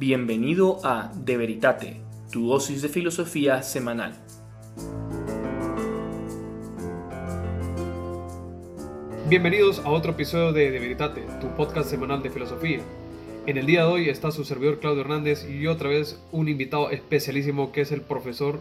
Bienvenido a De Veritate, tu dosis de filosofía semanal. Bienvenidos a otro episodio de De Veritate, tu podcast semanal de filosofía. En el día de hoy está su servidor Claudio Hernández y otra vez un invitado especialísimo que es el profesor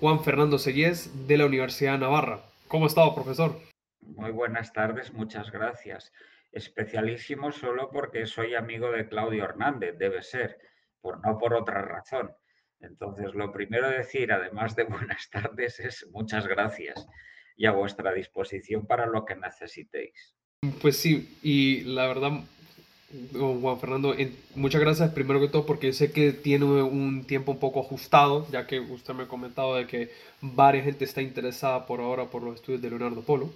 Juan Fernando Sellés de la Universidad de Navarra. ¿Cómo está, profesor? Muy buenas tardes, muchas gracias. Especialísimo solo porque soy amigo de Claudio Hernández, debe ser por, no por otra razón. Entonces, lo primero decir, además de buenas tardes, es muchas gracias y a vuestra disposición para lo que necesitéis. Pues sí, y la verdad, Juan Fernando, muchas gracias primero que todo porque sé que tiene un tiempo un poco ajustado, ya que usted me ha comentado de que varias gente está interesada por ahora por los estudios de Leonardo Polo.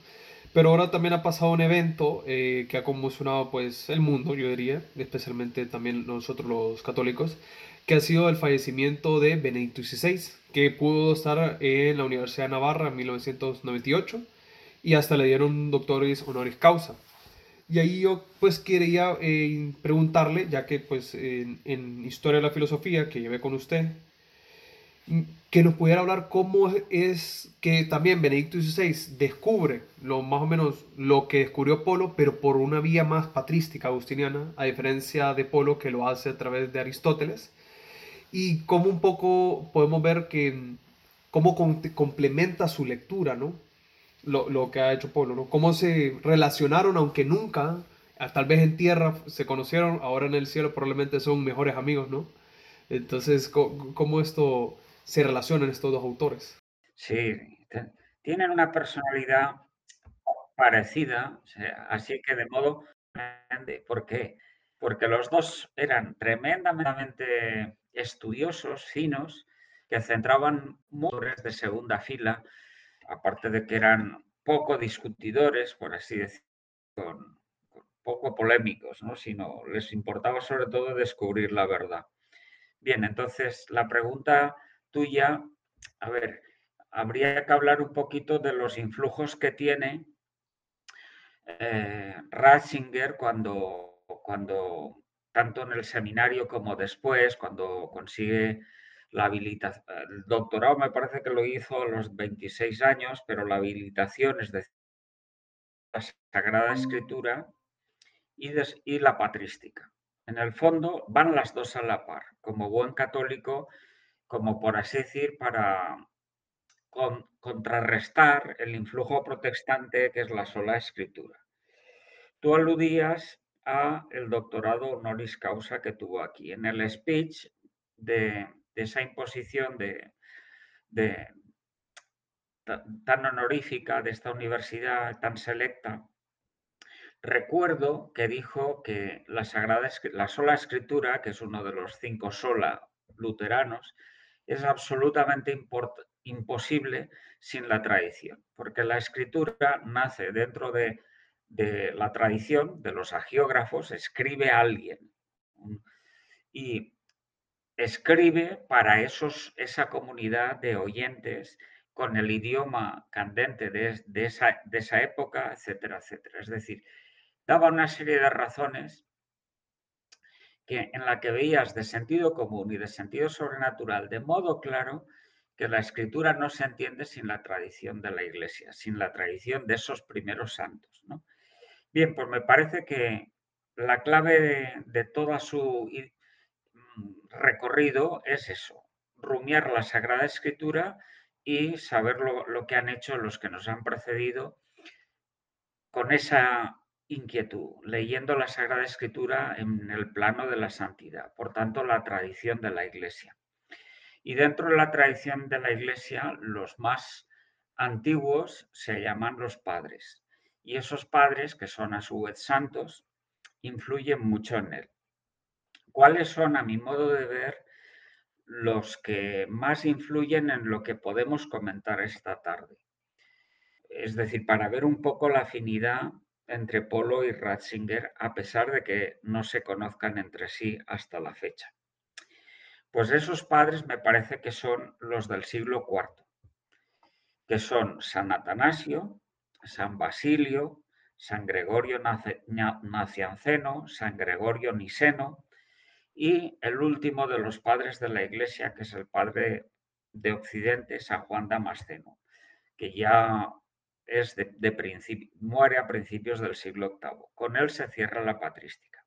Pero ahora también ha pasado un evento eh, que ha conmocionado pues el mundo, yo diría, especialmente también nosotros los católicos, que ha sido el fallecimiento de Benedicto XVI, que pudo estar en la Universidad de Navarra en 1998 y hasta le dieron doctores honoris causa. Y ahí yo pues quería eh, preguntarle, ya que pues en, en, Historia de la Filosofía que llevé con usted, que nos pudiera hablar cómo es que también Benedicto XVI descubre lo más o menos lo que descubrió Polo, pero por una vía más patrística agustiniana, a diferencia de Polo que lo hace a través de Aristóteles, y cómo un poco podemos ver que cómo complementa su lectura, ¿no? Lo, lo, que ha hecho Polo, ¿no? Cómo se relacionaron, aunque nunca, tal vez en tierra se conocieron, ahora en el cielo probablemente son mejores amigos, ¿no? Entonces, cómo esto se relacionan estos dos autores. Sí, tienen una personalidad parecida, así que de modo ¿Por qué? Porque los dos eran tremendamente estudiosos, finos, que centraban motores de segunda fila, aparte de que eran poco discutidores, por así decirlo, poco polémicos, ¿no? sino les importaba sobre todo descubrir la verdad. Bien, entonces la pregunta tuya, a ver, habría que hablar un poquito de los influjos que tiene eh, Ratzinger cuando, cuando, tanto en el seminario como después, cuando consigue la habilitación, el doctorado me parece que lo hizo a los 26 años, pero la habilitación es decir, la Sagrada Escritura y, y la patrística. En el fondo van las dos a la par. Como buen católico, como por así decir, para contrarrestar el influjo protestante que es la sola escritura. Tú aludías a el doctorado honoris causa que tuvo aquí. En el speech de, esa imposición de, tan honorífica de esta universidad tan selecta, recuerdo que dijo que la sagrada la sola escritura, que es uno de los cinco sola luteranos, es absolutamente imposible sin la tradición, porque la escritura nace dentro de, la tradición, de los agiógrafos, escribe alguien y escribe para esos, esa comunidad de oyentes con el idioma candente de, esa, de esa época, etcétera, etcétera. Es decir, daba una serie de razones que, en la que veías de sentido común y de sentido sobrenatural de modo claro que la escritura no se entiende sin la tradición de la iglesia, sin la tradición de esos primeros santos. ¿no? Bien, pues me parece que la clave de, todo su mm, recorrido es eso, rumiar la Sagrada Escritura y saber lo, lo que han hecho los que nos han precedido con esa inquietud, leyendo la Sagrada Escritura en el plano de la santidad, por tanto la tradición de la Iglesia. Y dentro de la tradición de la Iglesia, los más antiguos se llaman los padres. Y esos padres, que son a su vez santos, influyen mucho en él. ¿Cuáles son, a mi modo de ver, los que más influyen en lo que podemos comentar esta tarde? Es decir, para ver un poco la afinidad entre Polo y Ratzinger, a pesar de que no se conozcan entre sí hasta la fecha. Pues esos padres me parece que son los del siglo IV, que son San Atanasio, San Basilio, San Gregorio Nacianceno, San Gregorio Niseno y el último de los padres de la Iglesia, que es el padre de Occidente, San Juan Damasceno, que ya es de, muere a principios del siglo VIII. Con él se cierra la patrística.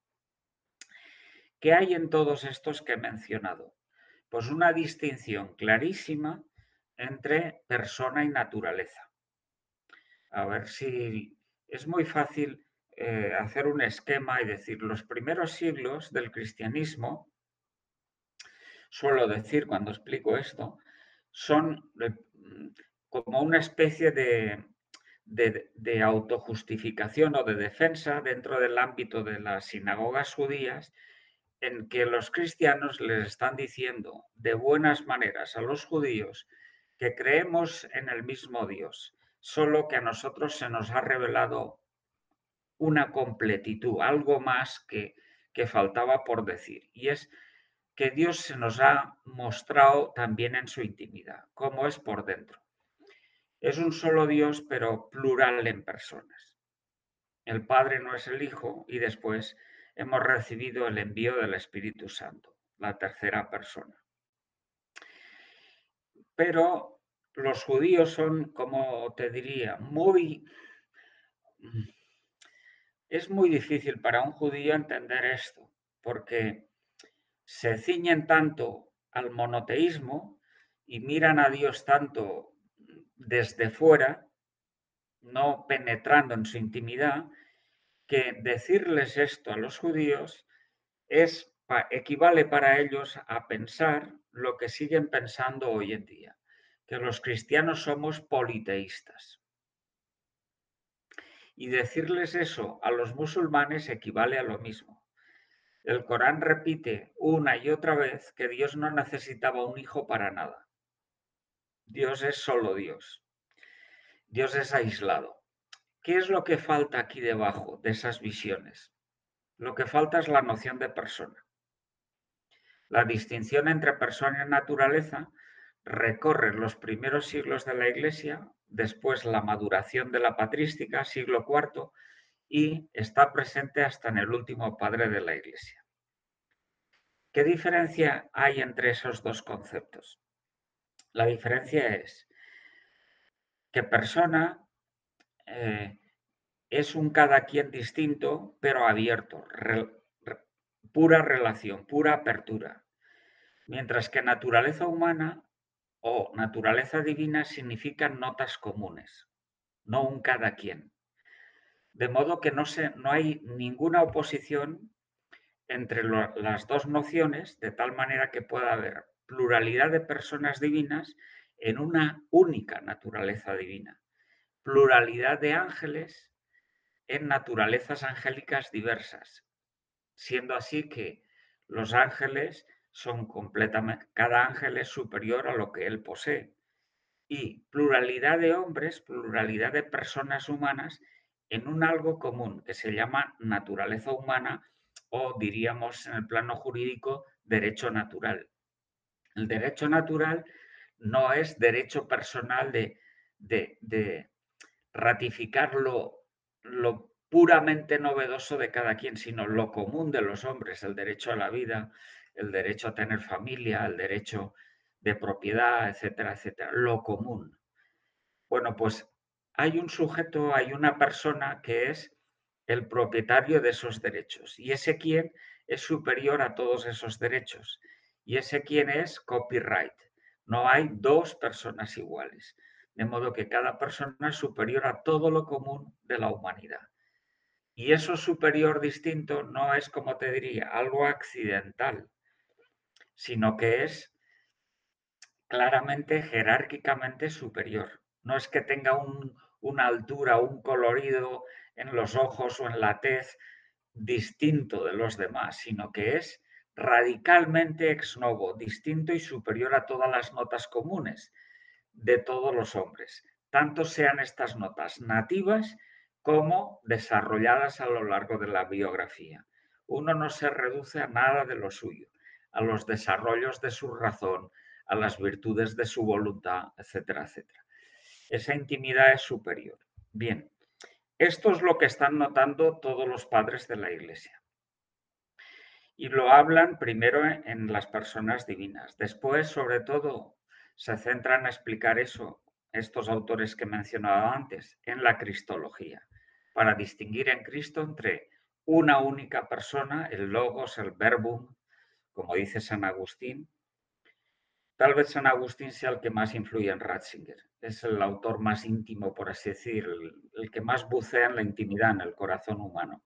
¿Qué hay en todos estos que he mencionado? Pues una distinción clarísima entre persona y naturaleza. A ver si es muy fácil eh, hacer un esquema y decir los primeros siglos del cristianismo, suelo decir cuando explico esto, son como una especie de, de, autojustificación o de defensa dentro del ámbito de las sinagogas judías en que los cristianos les están diciendo de buenas maneras a los judíos que creemos en el mismo Dios, solo que a nosotros se nos ha revelado una completitud, algo más que, que faltaba por decir, y es que Dios se nos ha mostrado también en su intimidad, como es por dentro. Es un solo Dios, pero plural en personas. El Padre no es el Hijo y después hemos recibido el envío del Espíritu Santo, la tercera persona. Pero los judíos son, como te diría, muy... Es muy difícil para un judío entender esto, porque se ciñen tanto al monoteísmo y miran a Dios tanto desde fuera, no penetrando en su intimidad, que decirles esto a los judíos es, equivale para ellos a pensar lo que siguen pensando hoy en día, que los cristianos somos politeístas. Y decirles eso a los musulmanes equivale a lo mismo. El Corán repite una y otra vez que Dios no necesitaba un hijo para nada. Dios es solo Dios. Dios es aislado. ¿Qué es lo que falta aquí debajo de esas visiones? Lo que falta es la noción de persona. La distinción entre persona y naturaleza recorre los primeros siglos de la Iglesia, después la maduración de la patrística, siglo IV, y está presente hasta en el último padre de la Iglesia. ¿Qué diferencia hay entre esos dos conceptos? La diferencia es que persona eh, es un cada quien distinto, pero abierto, pura relación, pura apertura. Mientras que naturaleza humana o naturaleza divina significan notas comunes, no un cada quien. De modo que no, se, no hay ninguna oposición entre las dos nociones, de tal manera que pueda haber pluralidad de personas divinas en una única naturaleza divina, pluralidad de ángeles en naturalezas angélicas diversas, siendo así que los ángeles son completamente, cada ángel es superior a lo que él posee, y pluralidad de hombres, pluralidad de personas humanas en un algo común que se llama naturaleza humana o diríamos en el plano jurídico derecho natural. El derecho natural no es derecho personal de, de, ratificar lo, lo puramente novedoso de cada quien, sino lo común de los hombres, el derecho a la vida, el derecho a tener familia, el derecho de propiedad, etcétera, etcétera, lo común. Bueno, pues hay un sujeto, hay una persona que es el propietario de esos derechos y ese quien es superior a todos esos derechos y ese quien es copyright. No hay dos personas iguales, de modo que cada persona es superior a todo lo común de la humanidad. Y eso superior distinto no es, como te diría, algo accidental, sino que es claramente jerárquicamente superior. No es que tenga una altura, un colorido en los ojos o en la tez distinto de los demás, sino que es radicalmente ex novo, distinto y superior a todas las notas comunes de todos los hombres, tanto sean estas notas nativas como desarrolladas a lo largo de la biografía. Uno no se reduce a nada de lo suyo, a los desarrollos de su razón, a las virtudes de su voluntad, etcétera, etcétera. Esa intimidad es superior. Bien, esto es lo que están notando todos los padres de la Iglesia. Y lo hablan primero en las personas divinas. Después, sobre todo, se centran en explicar eso, estos autores que mencionaba antes, en la cristología, para distinguir en Cristo entre una única persona, el logos, el verbum, como dice San Agustín. Tal vez San Agustín sea el que más influye en Ratzinger. Es el autor más íntimo, por así decir, el, que más bucea en la intimidad, en el corazón humano,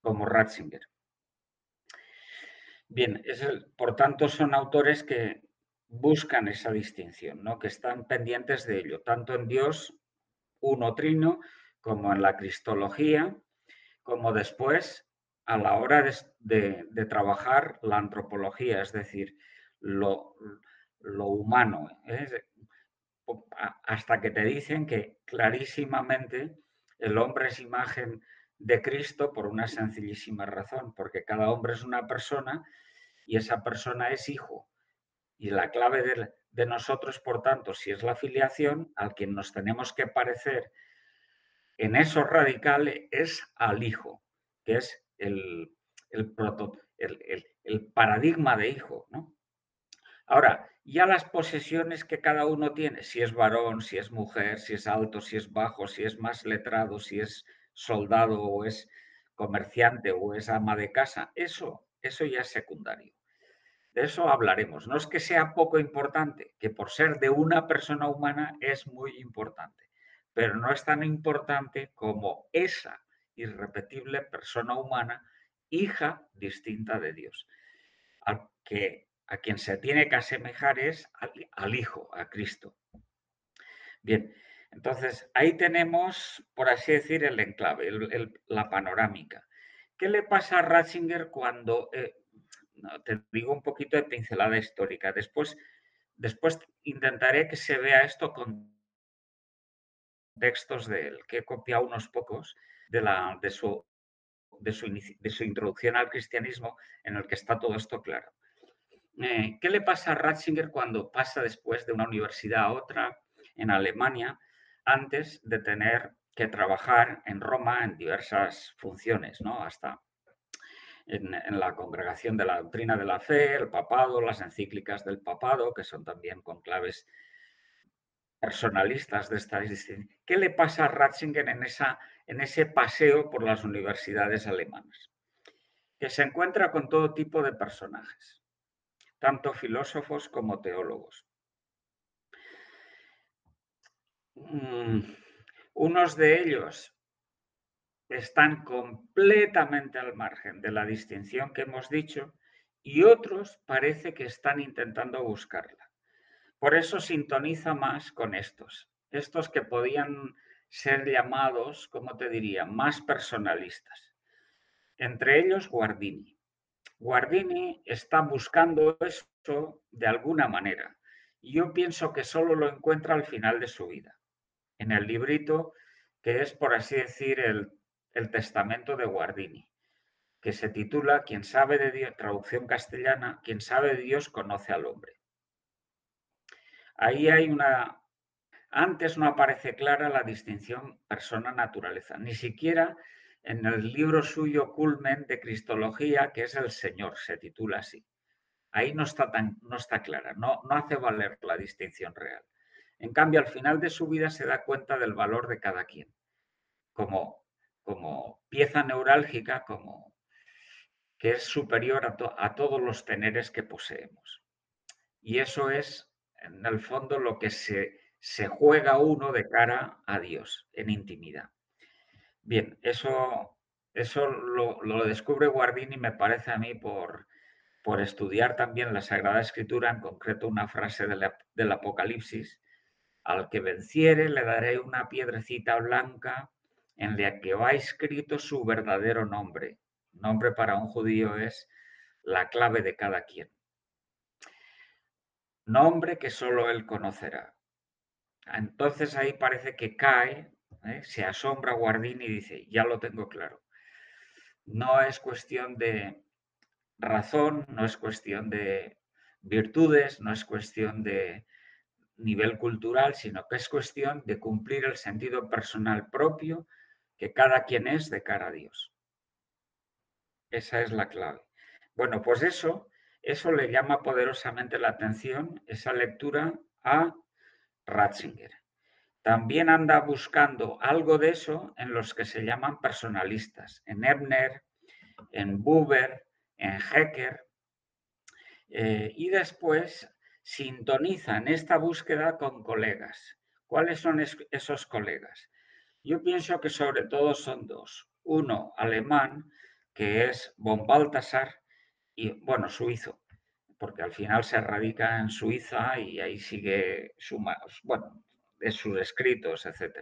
como Ratzinger. Bien, por tanto son autores que buscan esa distinción, ¿no? que están pendientes de ello, tanto en Dios uno trino como en la cristología, como después a la hora de, trabajar la antropología, es decir, lo, humano. ¿eh? Hasta que te dicen que clarísimamente el hombre es imagen de Cristo por una sencillísima razón, porque cada hombre es una persona y esa persona es hijo. Y la clave de, nosotros, por tanto, si es la filiación, al quien nos tenemos que parecer en eso radical es al hijo, que es el, el, el, paradigma de hijo. ¿no? Ahora, ya las posesiones que cada uno tiene, si es varón, si es mujer, si es alto, si es bajo, si es más letrado, si es soldado o es comerciante o es ama de casa, eso, eso ya es secundario. De eso hablaremos. No es que sea poco importante, que por ser de una persona humana es muy importante pero no es tan importante como esa irrepetible persona humana, hija distinta de Dios. Al que, a quien se tiene que asemejar es al, Hijo, a Cristo. Bien, entonces ahí tenemos, por así decir, el enclave, la panorámica. ¿Qué le pasa a Ratzinger cuando, eh, te digo un poquito de pincelada histórica, después, después intentaré que se vea esto con textos de él, que he copiado unos pocos de, la, de, su, de, su, introducción al cristianismo, en el que está todo esto claro. Eh, ¿Qué le pasa a Ratzinger cuando pasa después de una universidad a otra en Alemania, antes de tener que trabajar en Roma en diversas funciones, ¿no? hasta en, la congregación de la doctrina de la fe, el papado, las encíclicas del papado, que son también conclaves personalistas de esta. ¿Qué le pasa a Ratzinger en, esa, en ese paseo por las universidades alemanas? Que se encuentra con todo tipo de personajes, tanto filósofos como teólogos. Mm, unos de ellos están completamente al margen de la distinción que hemos dicho y otros parece que están intentando buscarla. Por eso sintoniza más con estos, estos que podían ser llamados, como te diría, más personalistas. Entre ellos Guardini. Guardini está buscando esto de alguna manera yo pienso que solo lo encuentra al final de su vida, en el librito que es, por así decir, el, testamento de Guardini, que se titula Quien sabe de Dios, traducción castellana, Quien sabe de Dios conoce al hombre. Ahí hay una... Antes no aparece clara la distinción persona-naturaleza, ni siquiera en el libro suyo Culmen de Cristología, que es el Señor, se titula así. Ahí no está, tan, no está clara, no, no hace valer la distinción real. En cambio, al final de su vida se da cuenta del valor de cada quien, como, como pieza neurálgica, como que es superior a, a todos los teneres que poseemos. Y eso es en el fondo lo que se, se juega uno de cara a Dios en intimidad. Bien, eso, eso lo, lo descubre Guardini, me parece a mí, por, por estudiar también la Sagrada Escritura, en concreto una frase del, del Apocalipsis, al que venciere le daré una piedrecita blanca en la que va escrito su verdadero nombre. Nombre para un judío es la clave de cada quien nombre que solo él conocerá. Entonces ahí parece que cae, ¿eh? se asombra Guardini y dice, ya lo tengo claro. No es cuestión de razón, no es cuestión de virtudes, no es cuestión de nivel cultural, sino que es cuestión de cumplir el sentido personal propio que cada quien es de cara a Dios. Esa es la clave. Bueno, pues eso, eso le llama poderosamente la atención, esa lectura a Ratzinger. También anda buscando algo de eso en los que se llaman personalistas, en Ebner, en Buber, en Hecker, eh, y después sintoniza en esta búsqueda con colegas. ¿Cuáles son esos colegas? Yo pienso que sobre todo son dos. Uno alemán, que es von Balthasar, y bueno, suizo, porque al final se radica en Suiza y ahí sigue su, bueno, sus escritos, etc.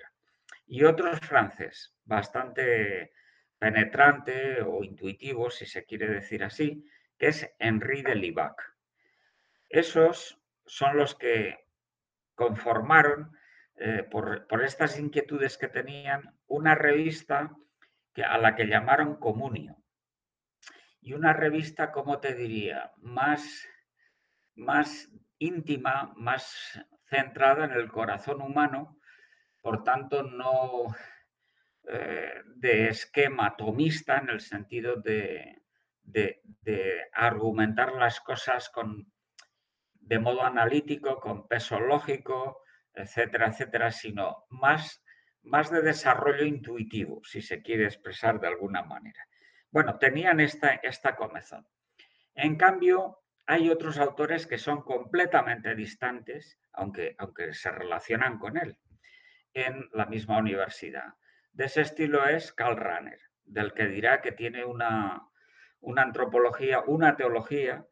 Y otro francés, bastante penetrante o intuitivo, si se quiere decir así, que es Henri de Libac. Esos son los que conformaron, eh, por, estas inquietudes que tenían, una revista que, a la que llamaron Comunio. Y una revista, como te diría, más, más íntima, más centrada en el corazón humano, por tanto no eh, de esquema tomista en el sentido de, de, argumentar las cosas con, de modo analítico, con peso lógico, etcétera, etcétera, sino más, más de desarrollo intuitivo, si se quiere expresar de alguna manera. Bueno, tenían esta, esta comezón. En cambio, hay otros autores que son completamente distantes, aunque, aunque se relacionan con él, en la misma universidad. De ese estilo es Karl Rahner, del que dirá que tiene una, una antropología, una teología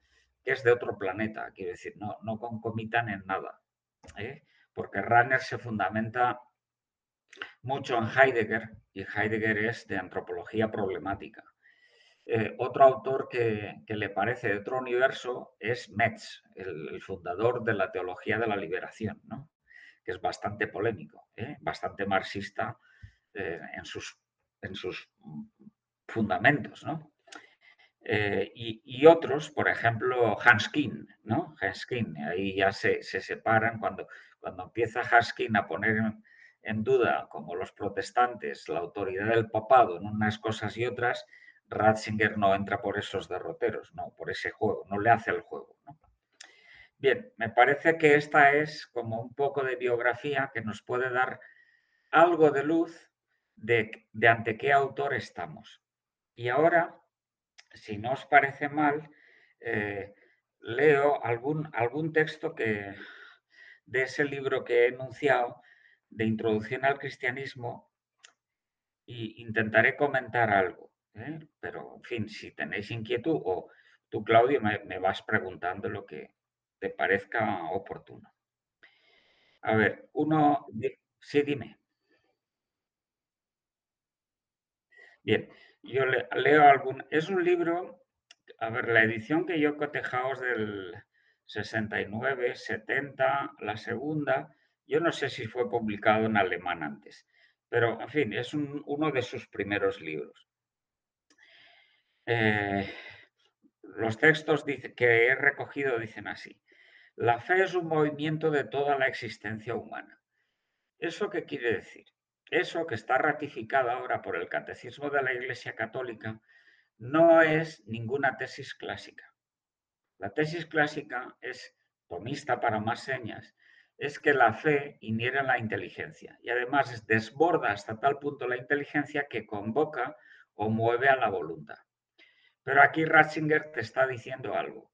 que es de otro planeta, quiero decir, no, no concomitan en nada. ¿eh? Porque Rahner se fundamenta mucho en Heidegger y Heidegger es de antropología problemática. Eh, otro autor que, le parece de otro universo es Metz, el, fundador de la teología de la liberación, que es bastante polémico, ¿eh? bastante marxista en, sus, en sus fundamentos. ¿no? Eh, y, otros, por ejemplo, Hanskin, ¿no? Hanskin, ahí ya se, separan cuando, cuando empieza Hanskin a poner en, duda, como los protestantes, la autoridad del papado en unas cosas y otras, Ratzinger no entra por esos derroteros, no, por ese juego, no le hace el juego. Bien, me parece que esta es como un poco de biografía que nos puede dar algo de luz de ante qué autor estamos. Y ahora si no os parece mal, eh, leo algún, algún texto que, de ese libro que he enunciado, de Introducción al Cristianismo, e intentaré comentar algo. ¿eh? Pero, en fin, si tenéis inquietud o tú, Claudio, me, vas preguntando lo que te parezca oportuno. A ver, uno... Sí, dime. Bien, yo leo algún... Es un libro, a ver, la edición que yo cotejaos del 69, 70, la segunda, yo no sé si fue publicado en alemán antes, pero en fin, es uno de sus primeros libros. Eh, los textos que he recogido dicen así. La fe es un movimiento de toda la existencia humana. ¿Eso qué quiere decir? Eso que está ratificado ahora por el Catecismo de la Iglesia Católica no es ninguna tesis clásica. La tesis clásica es tomista para más señas, es que la fe inhiere la inteligencia y además desborda hasta tal punto la inteligencia que convoca o mueve a la voluntad. Pero aquí Ratzinger te está diciendo algo,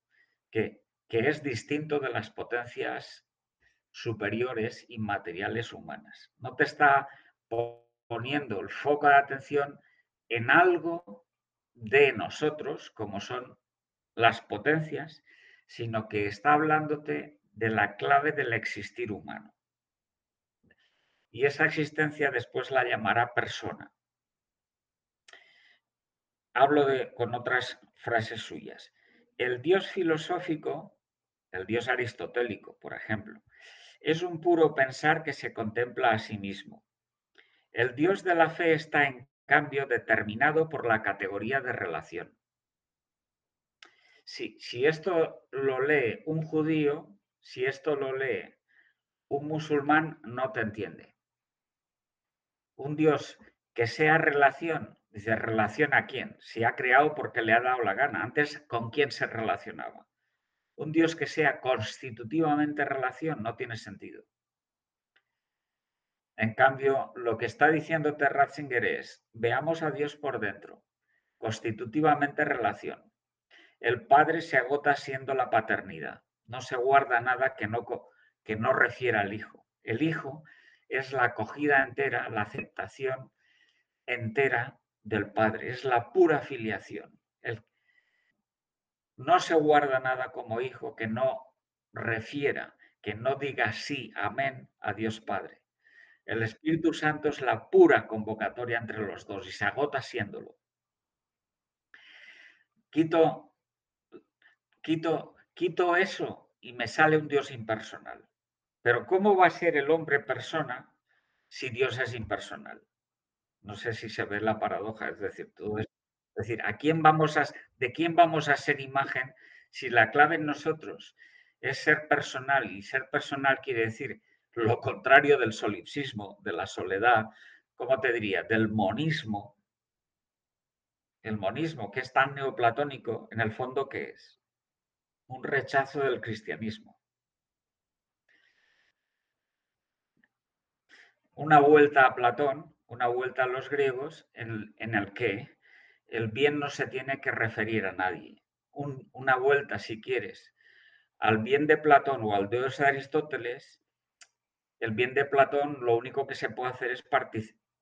que, que es distinto de las potencias superiores inmateriales humanas. No te está poniendo el foco de atención en algo de nosotros, como son las potencias, sino que está hablándote de la clave del existir humano. Y esa existencia después la llamará persona. Hablo de, con otras frases suyas. El Dios filosófico, el Dios aristotélico, por ejemplo, es un puro pensar que se contempla a sí mismo, el Dios de la fe está, en cambio, determinado por la categoría de relación. Si, esto lo lee un judío, si esto lo lee un musulmán, no te entiende. Un Dios que sea relación. Dice, ¿relación a quién? Si ha creado porque le ha dado la gana. Antes, ¿con quién se relacionaba? Un Dios que sea constitutivamente relación no tiene sentido. En cambio, lo que está diciendo Ratzinger es, veamos a Dios por dentro, constitutivamente relación. El padre se agota siendo la paternidad, no se guarda nada que no, que no refiera al hijo. El hijo es la acogida entera, la aceptación entera del padre, es la pura filiación. no se guarda nada como hijo que no refiera, que no diga sí, amén a Dios Padre. El Espíritu Santo es la pura convocatoria entre los dos y se agota siéndolo. Quito, quito, quito eso y me sale un Dios impersonal. Pero ¿cómo va a ser el hombre persona si Dios es impersonal? No sé si se ve la paradoja, es decir, todo es, decir, ¿a quién vamos a, ¿de quién vamos a ser imagen si la clave en nosotros es ser personal y ser personal quiere decir lo contrario del solipsismo, de la soledad, ¿cómo te diría? Del monismo. El monismo, que es tan neoplatónico, en el fondo, ¿qué es? Un rechazo del cristianismo. Una vuelta a Platón, una vuelta a los griegos, en, el que el bien no se tiene que referir a nadie. una vuelta, si quieres, al bien de Platón o al Dios de Aristóteles, el bien de Platón lo único que se puede hacer es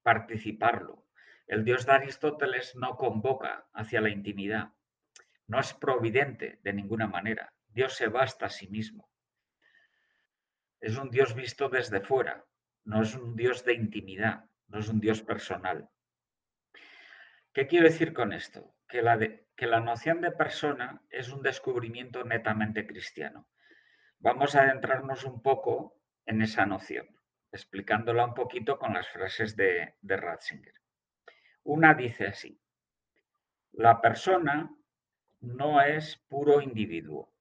participarlo. El Dios de Aristóteles no convoca hacia la intimidad, no es providente de ninguna manera. Dios se basta a sí mismo. Es un Dios visto desde fuera, no es un Dios de intimidad, no es un Dios personal. ¿Qué quiero decir con esto? Que la, que la noción de persona es un descubrimiento netamente cristiano. Vamos a adentrarnos un poco en esa noción, explicándola un poquito con las frases de, de Ratzinger. Una dice así, la persona no es puro individuo,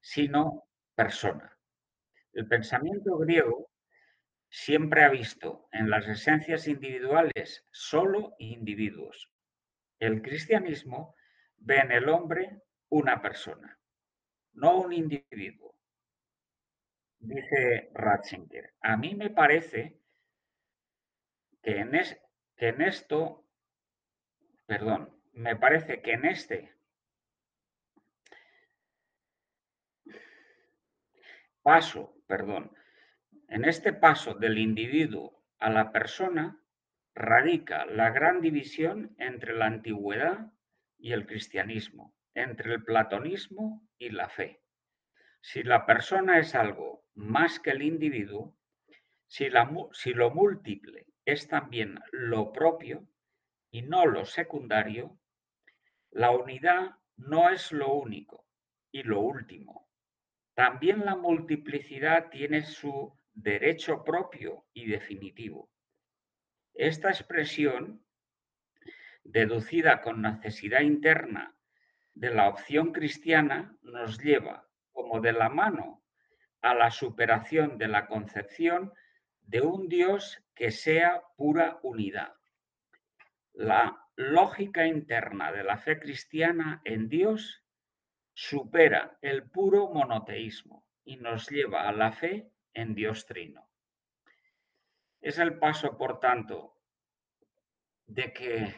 sino persona. El pensamiento griego siempre ha visto en las esencias individuales solo individuos. El cristianismo ve en el hombre una persona, no un individuo dice Ratzinger, a mí me parece que en, que en esto, perdón, me parece que en este paso, perdón, en este paso del individuo a la persona radica la gran división entre la antigüedad y el cristianismo, entre el platonismo y la fe. Si la persona es algo más que el individuo, si, lo múltiple es también lo propio y no lo secundario, la unidad no es lo único y lo último. También la multiplicidad tiene su derecho propio y definitivo. Esta expresión, deducida con necesidad interna de la opción cristiana, nos lleva como de la mano a la superación de la concepción de un Dios que sea pura unidad. La lógica interna de la fe cristiana en Dios supera el puro monoteísmo y nos lleva a la fe en Dios trino. Es el paso, por tanto, de que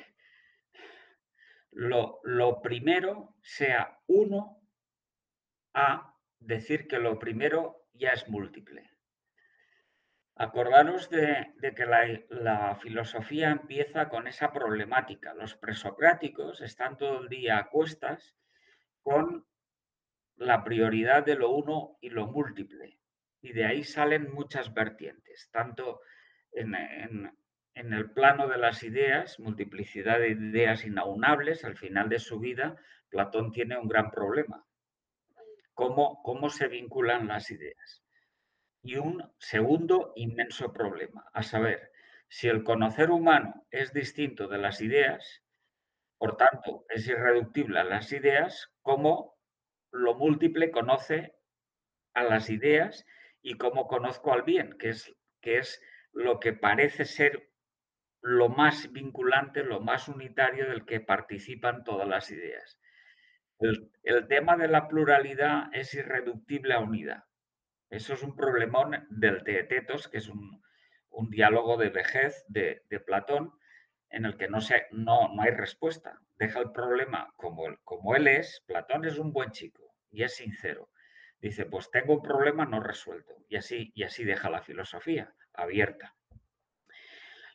lo, lo primero sea uno a decir que lo primero ya es múltiple. Acordaros de, que la, filosofía empieza con esa problemática. Los presocráticos están todo el día a cuestas con la prioridad de lo uno y lo múltiple. Y de ahí salen muchas vertientes, tanto en, en el plano de las ideas, multiplicidad de ideas inaunables, al final de su vida, Platón tiene un gran problema cómo, se vinculan las ideas. Y un segundo inmenso problema, a saber, si el conocer humano es distinto de las ideas, por tanto, es irreductible a las ideas, cómo lo múltiple conoce a las ideas y cómo conozco al bien, que es, que es lo que parece ser lo más vinculante, lo más unitario del que participan todas las ideas. El, tema de la pluralidad es irreductible a unidad. Eso es un problemón del Teetetos, que es un, diálogo de vejez de, Platón, en el que no, no, no, hay respuesta. Deja el problema como, como él es. Platón es un buen chico y es sincero. Dice, pues tengo un problema no resuelto. Y así, y así deja la filosofía abierta.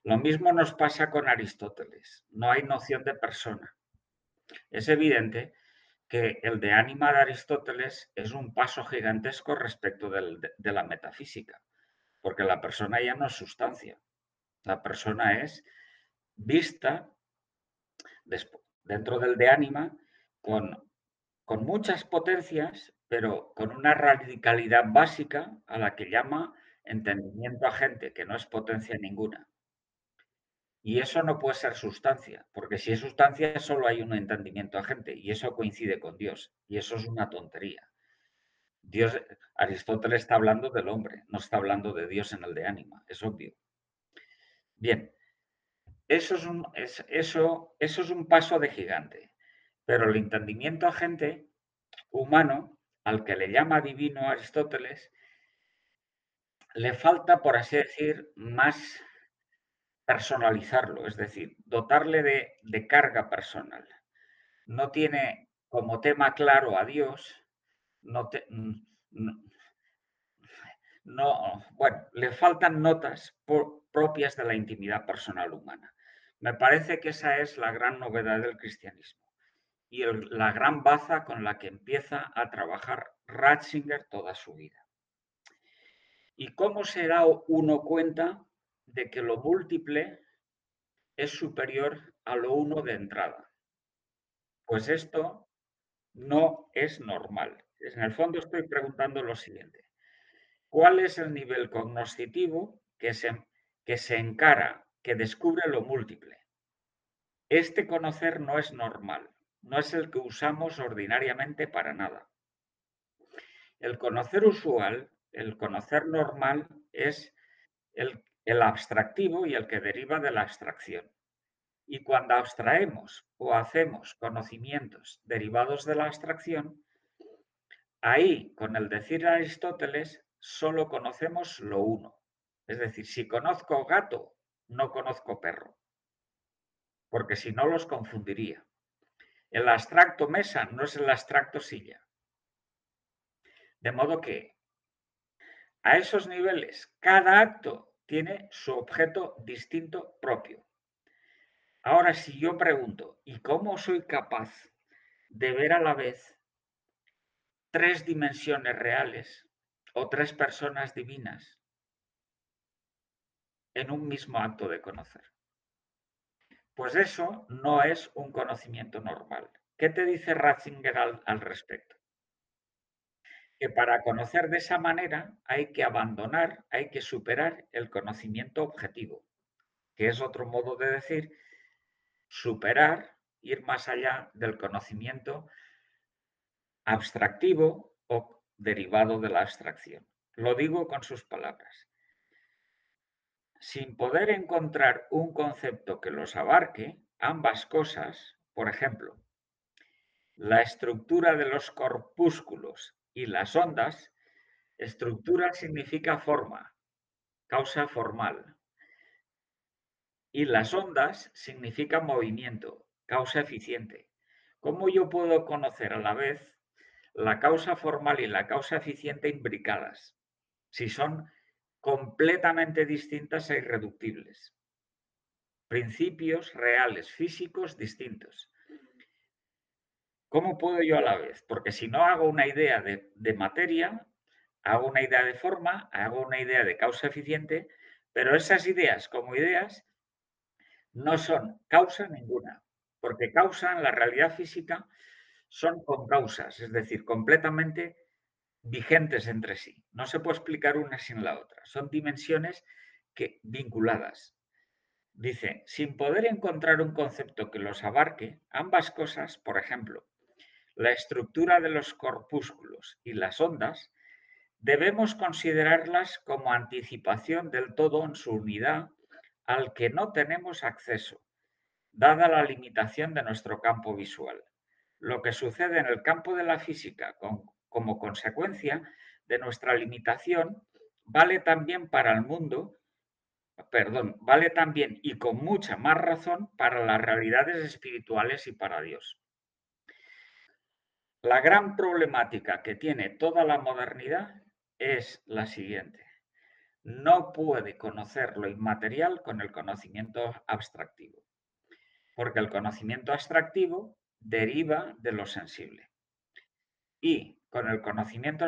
Lo mismo nos pasa con Aristóteles. No hay noción de persona. Es evidente que el de ánima de Aristóteles es un paso gigantesco respecto de la metafísica, porque la persona ya no es sustancia. La persona es vista dentro del de ánima con, con muchas potencias, pero con una radicalidad básica a la que llama entendimiento agente, que no es potencia ninguna. Y eso no puede ser sustancia, porque si es sustancia solo hay un entendimiento agente y eso coincide con Dios y eso es una tontería. Dios, Aristóteles está hablando del hombre, no está hablando de Dios en el de ánima, es obvio. Bien, eso es un, eso, eso es un paso de gigante, pero el entendimiento agente humano, al que le llama divino Aristóteles, le falta, por así decir, más personalizarlo, es decir, dotarle de, carga personal. No tiene como tema claro a Dios, no, no, bueno, le faltan notas propias de la intimidad personal humana. Me parece que esa es la gran novedad del cristianismo y la gran baza con la que empieza a trabajar Ratzinger toda su vida. ¿Y cómo se da uno cuenta de que lo múltiple es superior a lo uno de entrada. Pues esto no es normal. En el fondo estoy preguntando lo siguiente. ¿Cuál es el nivel cognoscitivo que se, que se encara, que descubre lo múltiple? Este conocer no es normal, no es el que usamos ordinariamente para nada. El conocer usual, el conocer normal, es el el abstractivo y el que deriva de la abstracción. Y cuando abstraemos o hacemos conocimientos derivados de la abstracción, ahí, con el decir Aristóteles, solo conocemos lo uno. Es decir, si conozco gato, no conozco perro, porque si no los confundiría. El abstracto mesa no es el abstracto silla. De modo que a esos niveles, cada acto tiene su objeto distinto propio. Ahora, si yo pregunto, ¿y cómo soy capaz de ver a la vez tres dimensiones reales o tres personas divinas en un mismo acto de conocer? Pues eso no es un conocimiento normal. ¿Qué te dice Ratzinger al, respecto? Que para conocer de esa manera hay que abandonar, hay que superar el conocimiento objetivo, que es otro modo de decir superar, ir más allá del conocimiento abstractivo o derivado de la abstracción. Lo digo con sus palabras. Sin poder encontrar un concepto que los abarque, ambas cosas, por ejemplo, la estructura de los corpúsculos y las ondas, estructura significa forma, causa formal. Y las ondas significa movimiento, causa eficiente. ¿Cómo yo puedo conocer a la vez la causa formal y la causa eficiente imbricadas, si son completamente distintas e irreductibles? Principios reales, físicos distintos. ¿Cómo puedo yo a la vez? Porque si no hago una idea de, materia, hago una idea de forma, hago una idea de causa eficiente, pero esas ideas como ideas no son causa ninguna, porque causa en la realidad física son con causas, es decir, completamente vigentes entre sí. No se puede explicar una sin la otra. Son dimensiones que, vinculadas. Dice, sin poder encontrar un concepto que los abarque, ambas cosas, por ejemplo, la estructura de los corpúsculos y las ondas, debemos considerarlas como anticipación del todo en su unidad al que no tenemos acceso, dada la limitación de nuestro campo visual. Lo que sucede en el campo de la física como consecuencia de nuestra limitación vale también para el mundo, perdón, vale también y con mucha más razón para las realidades espirituales y para Dios. La gran problemática que tiene toda la modernidad es la siguiente. No puede conocer lo inmaterial con el conocimiento abstractivo, porque el conocimiento abstractivo deriva de lo sensible. Y con el conocimiento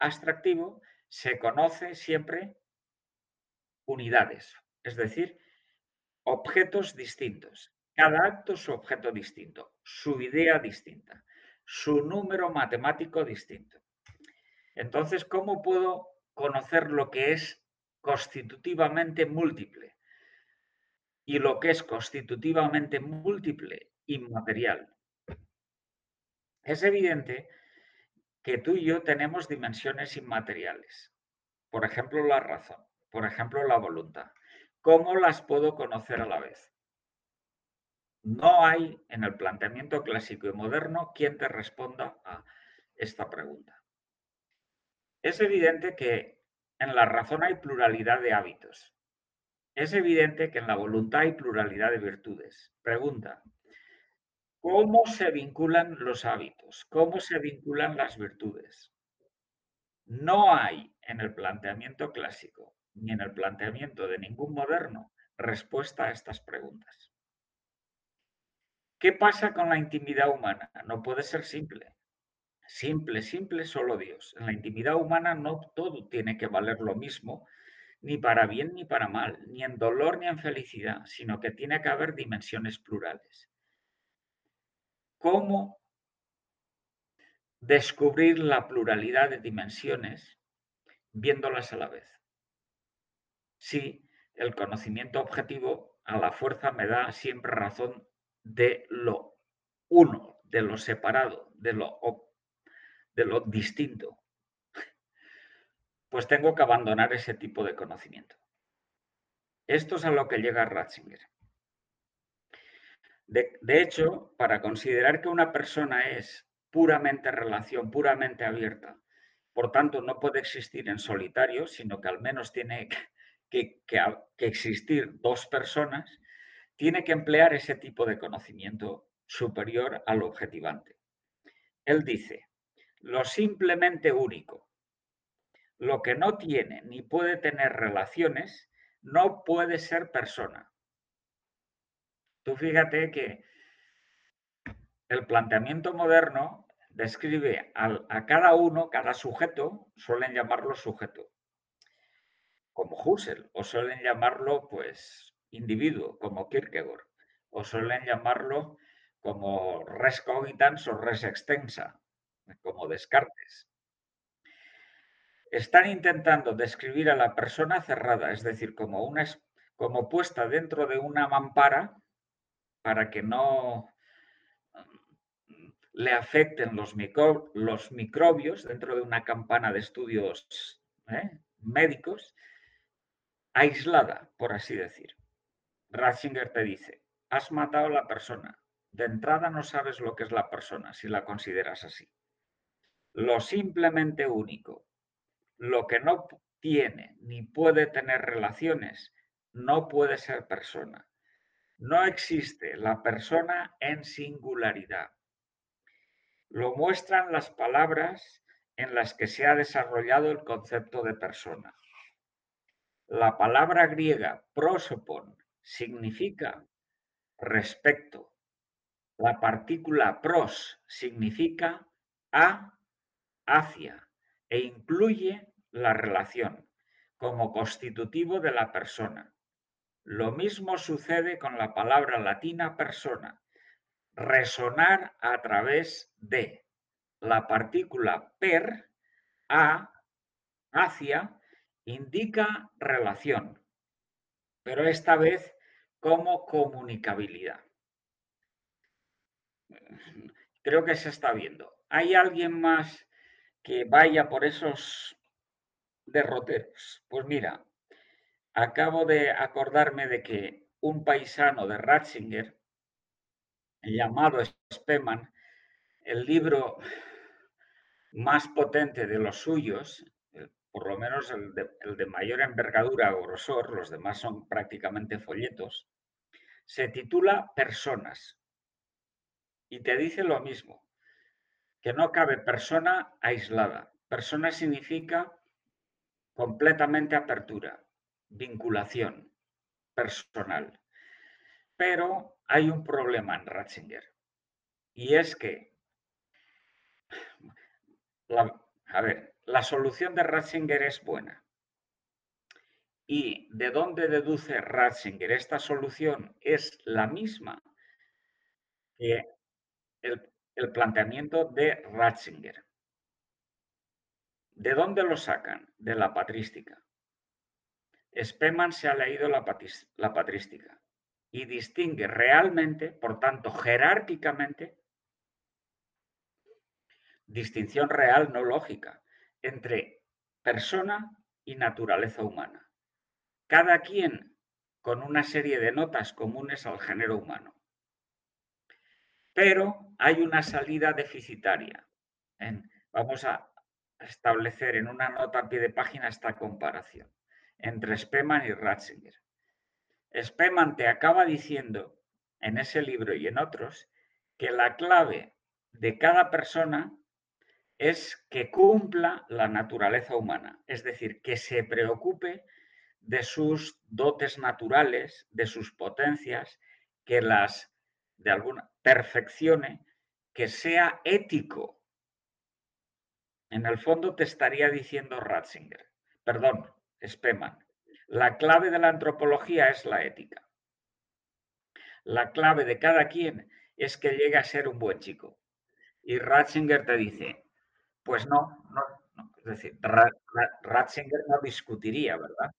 abstractivo se conoce siempre unidades, es decir, objetos distintos. Cada acto su objeto distinto, su idea distinta su número matemático distinto. Entonces, ¿cómo puedo conocer lo que es constitutivamente múltiple? Y lo que es constitutivamente múltiple, inmaterial. Es evidente que tú y yo tenemos dimensiones inmateriales. Por ejemplo, la razón, por ejemplo, la voluntad. ¿Cómo las puedo conocer a la vez? No hay en el planteamiento clásico y moderno quien te responda a esta pregunta. Es evidente que en la razón hay pluralidad de hábitos. Es evidente que en la voluntad hay pluralidad de virtudes. Pregunta, ¿cómo se vinculan los hábitos? ¿Cómo se vinculan las virtudes? No hay en el planteamiento clásico ni en el planteamiento de ningún moderno respuesta a estas preguntas. ¿Qué pasa con la intimidad humana? No puede ser simple. Simple, simple, solo Dios. En la intimidad humana no todo tiene que valer lo mismo, ni para bien ni para mal, ni en dolor ni en felicidad, sino que tiene que haber dimensiones plurales. ¿Cómo descubrir la pluralidad de dimensiones viéndolas a la vez? Si el conocimiento objetivo a la fuerza me da siempre razón de lo uno, de lo separado, de lo, de lo distinto, pues tengo que abandonar ese tipo de conocimiento. Esto es a lo que llega Ratzinger. De, hecho, para considerar que una persona es puramente relación, puramente abierta, por tanto no puede existir en solitario, sino que al menos tiene que existir dos personas, tiene que emplear ese tipo de conocimiento superior al objetivante. Él dice, lo simplemente único, lo que no tiene ni puede tener relaciones, no puede ser persona. Tú fíjate que el planteamiento moderno describe a cada uno, cada sujeto, suelen llamarlo sujeto, como Husserl, o suelen llamarlo pues individuo, como Kierkegaard, o suelen llamarlo como res cogitans o res extensa, como Descartes. Están intentando describir a la persona cerrada, es decir, como, una, como puesta dentro de una mampara para que no mm, le afecten los, los microbios dentro de una campana de estudios ¿eh? médicos, aislada, por así decir. Ratzinger te dice, has matado a la persona. De entrada no sabes lo que es la persona si la consideras así. Lo simplemente único, lo que no tiene ni puede tener relaciones, no puede ser persona. No existe la persona en singularidad. Lo muestran las palabras en las que se ha desarrollado el concepto de persona. La palabra griega prosopon significa respecto. La partícula pros significa a, hacia e incluye la relación como constitutivo de la persona. Lo mismo sucede con la palabra latina persona. Resonar a través de la partícula per, a, hacia, indica relación, pero esta vez como comunicabilidad. Creo que se está viendo. ¿Hay alguien más que vaya por esos derroteros? Pues mira, acabo de acordarme de que un paisano de Ratzinger, llamado Spemann, el libro más potente de los suyos, por lo menos el de, mayor envergadura o grosor, los demás son prácticamente folletos, se titula Personas y te dice lo mismo, que no cabe persona aislada. Persona significa completamente apertura, vinculación personal. Pero hay un problema en Ratzinger y es que, a ver, la solución de Ratzinger es buena. ¿Y de dónde deduce Ratzinger? Esta solución es la misma que el, planteamiento de Ratzinger. ¿De dónde lo sacan? De la patrística. Spemann se ha leído la, patrística y distingue realmente, por tanto, jerárquicamente, distinción real, no lógica, entre persona y naturaleza humana. Cada quien con una serie de notas comunes al género humano. Pero hay una salida deficitaria. vamos a establecer en una nota a pie de página esta comparación entre Spemann y Ratzinger. Spemann te acaba diciendo en ese libro y en otros que la clave de cada persona es que cumpla la naturaleza humana, es decir, que se preocupe de sus dotes naturales, de sus potencias, que las de alguna perfeccione, que sea ético. En el fondo te estaría diciendo Ratzinger, perdón, Spemann. La clave de la antropología es la ética. La clave de cada quien es que llegue a ser un buen chico. Y Ratzinger te dice, pues no, no, es decir, Ratzinger no discutiría, ¿verdad?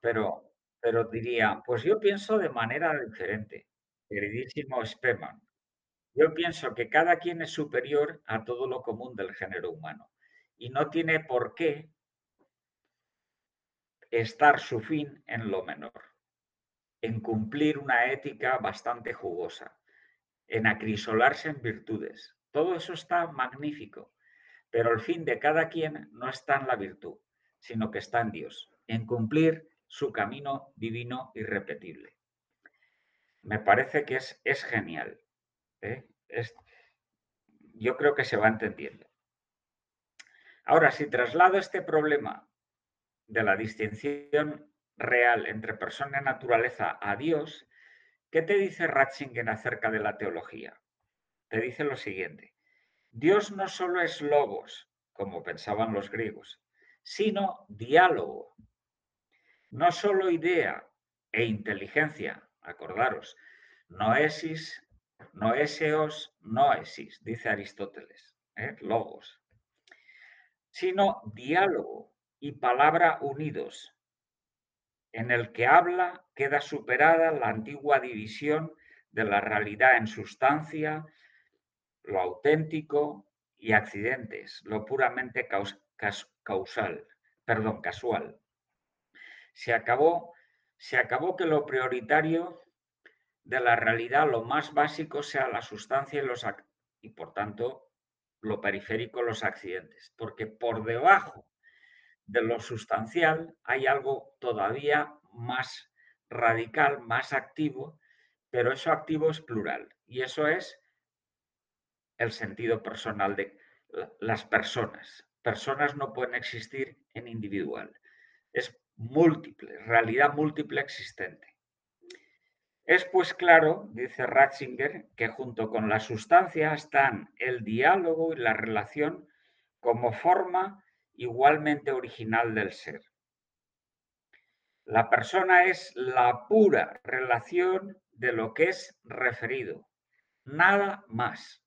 Pero, pero diría, pues yo pienso de manera diferente, queridísimo Spemann. Yo pienso que cada quien es superior a todo lo común del género humano y no tiene por qué estar su fin en lo menor, en cumplir una ética bastante jugosa, en acrisolarse en virtudes. Todo eso está magnífico, pero el fin de cada quien no está en la virtud, sino que está en Dios, en cumplir su camino divino irrepetible. Me parece que es, es genial. ¿eh? yo creo que se va entendiendo. Ahora, si traslado este problema de la distinción real entre persona y naturaleza a Dios, ¿qué te dice Ratzinger acerca de la teología? Te dice lo siguiente. Dios no solo es logos, como pensaban los griegos, sino diálogo. No solo idea e inteligencia, acordaros, noesis, noeseos, noesis, dice Aristóteles, ¿eh? logos, sino diálogo, y palabra unidos, en el que habla queda superada la antigua división de la realidad en sustancia, lo auténtico y accidentes, lo puramente causal, perdón, casual. Se acabó, se acabó que lo prioritario de la realidad, lo más básico, sea la sustancia y, los, y por tanto lo periférico, los accidentes, porque por debajo de lo sustancial hay algo todavía más radical, más activo, pero eso activo es plural y eso es el sentido personal de las personas. Personas no pueden existir en individual. Es múltiple, realidad múltiple existente. Es pues claro, dice Ratzinger, que junto con la sustancia están el diálogo y la relación como forma igualmente original del ser. La persona es la pura relación de lo que es referido, nada más.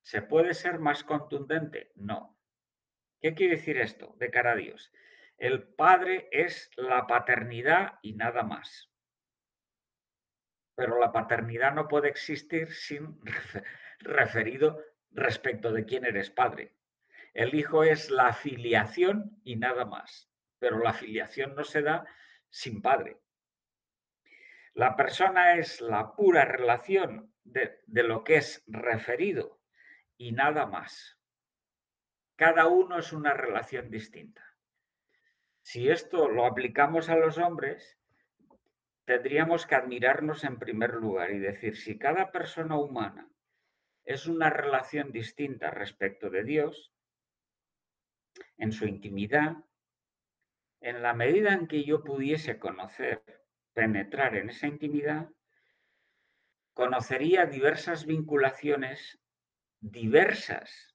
¿Se puede ser más contundente? No. ¿Qué quiere decir esto de cara a Dios? El Padre es la paternidad y nada más. Pero la paternidad no puede existir sin referido respecto de quién eres padre. El hijo es la filiación y nada más. Pero la filiación no se da sin padre. La persona es la pura relación de, de lo que es referido y nada más. Cada uno es una relación distinta. Si esto lo aplicamos a los hombres, tendríamos que admirarnos en primer lugar y decir, si cada persona humana es una relación distinta respecto de Dios, en su intimidad, en la medida en que yo pudiese conocer, penetrar en esa intimidad, conocería diversas vinculaciones, diversas,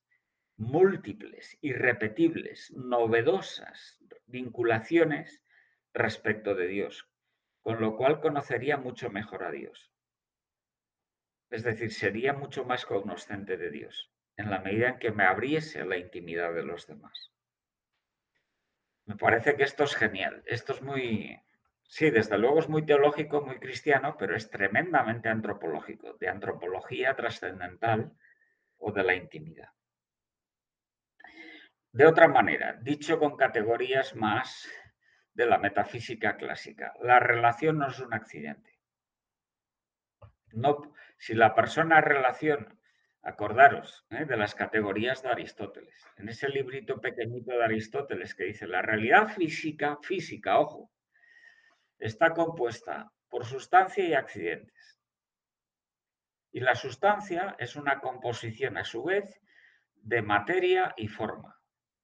múltiples, irrepetibles, novedosas vinculaciones respecto de Dios, con lo cual conocería mucho mejor a Dios. Es decir, sería mucho más cognoscente de Dios, en la medida en que me abriese la intimidad de los demás. Me parece que esto es genial. Esto es muy, sí, desde luego es muy teológico, muy cristiano, pero es tremendamente antropológico, de antropología trascendental o de la intimidad. De otra manera, dicho con categorías más de la metafísica clásica, la relación no es un accidente. No, si la persona relación, acordaros ¿eh? de las categorías de Aristóteles, en ese librito pequeñito de Aristóteles que dice, la realidad física, física, ojo, está compuesta por sustancia y accidentes. Y la sustancia es una composición a su vez de materia y forma,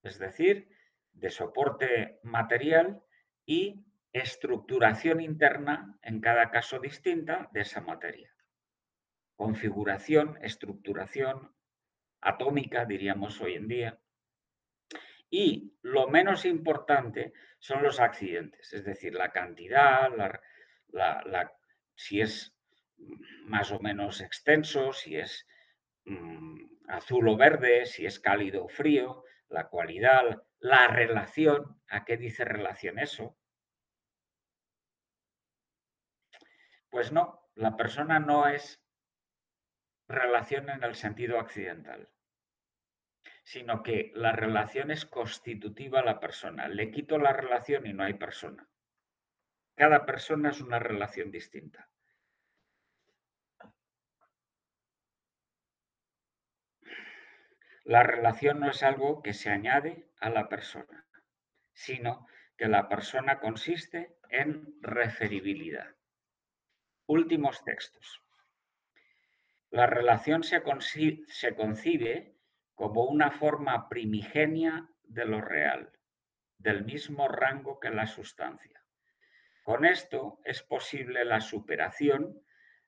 es decir, de soporte material y estructuración interna, en cada caso distinta, de esa materia configuración, estructuración atómica, diríamos hoy en día. Y lo menos importante son los accidentes, es decir, la cantidad, si es más o menos extenso, si es mm, azul o verde, si es cálido o frío, la cualidad, la relación, ¿a qué dice relación eso? Pues no, la persona no es relación en el sentido accidental, sino que la relación es constitutiva a la persona. Le quito la relación y no hay persona. Cada persona es una relación distinta. La relación no es algo que se añade a la persona, sino que la persona consiste en referibilidad. Últimos textos. La relación se, concibe como una forma primigenia de lo real, del mismo rango que la sustancia. Con esto es posible la superación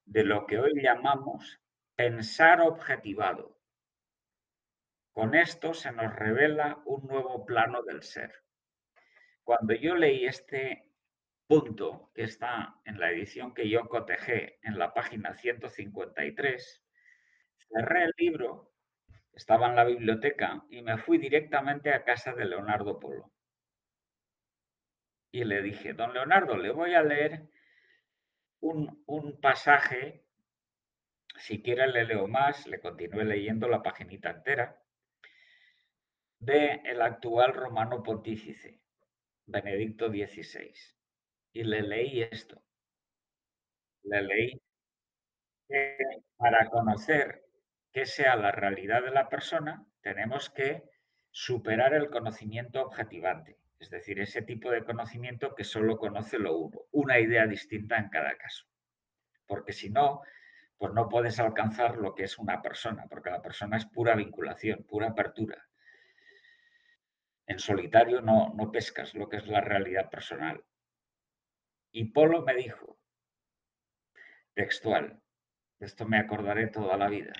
de lo que hoy llamamos pensar objetivado. Con esto se nos revela un nuevo plano del ser. Cuando yo leí este punto que está en la edición que yo cotejé en la página 153, cerré el libro, estaba en la biblioteca y me fui directamente a casa de Leonardo Polo. Y le dije, don Leonardo, le voy a leer un, un pasaje, si quiere le leo más, le continué leyendo la paginita entera, de el actual romano pontífice, Benedicto XVI y le leí esto. Le leí que para conocer qué sea la realidad de la persona, tenemos que superar el conocimiento objetivante, es decir, ese tipo de conocimiento que solo conoce lo uno, una idea distinta en cada caso. Porque si no, pues no puedes alcanzar lo que es una persona, porque la persona es pura vinculación, pura apertura. En solitario no, no pescas lo que es la realidad personal. Y Polo me dijo, textual, esto me acordaré toda la vida,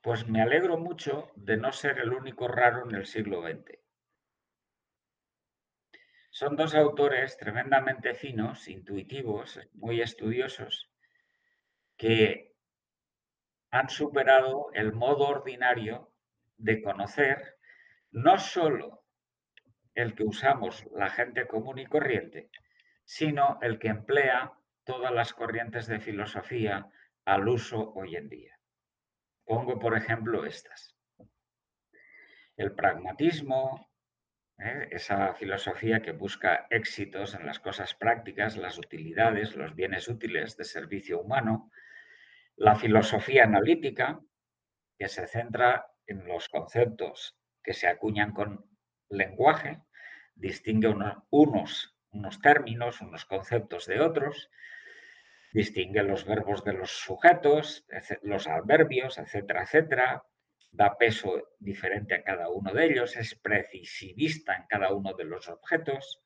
pues me alegro mucho de no ser el único raro en el siglo XX. Son dos autores tremendamente finos, intuitivos, muy estudiosos, que han superado el modo ordinario de conocer no solo el que usamos la gente común y corriente, sino el que emplea todas las corrientes de filosofía al uso hoy en día. Pongo, por ejemplo, estas. El pragmatismo, ¿eh? esa filosofía que busca éxitos en las cosas prácticas, las utilidades, los bienes útiles de servicio humano, la filosofía analítica, que se centra en los conceptos que se acuñan con lenguaje, distingue unos, unos, términos, unos conceptos de otros, distingue los verbos de los sujetos, los adverbios, etcétera, etcétera, da peso diferente a cada uno de ellos, es precisivista en cada uno de los objetos.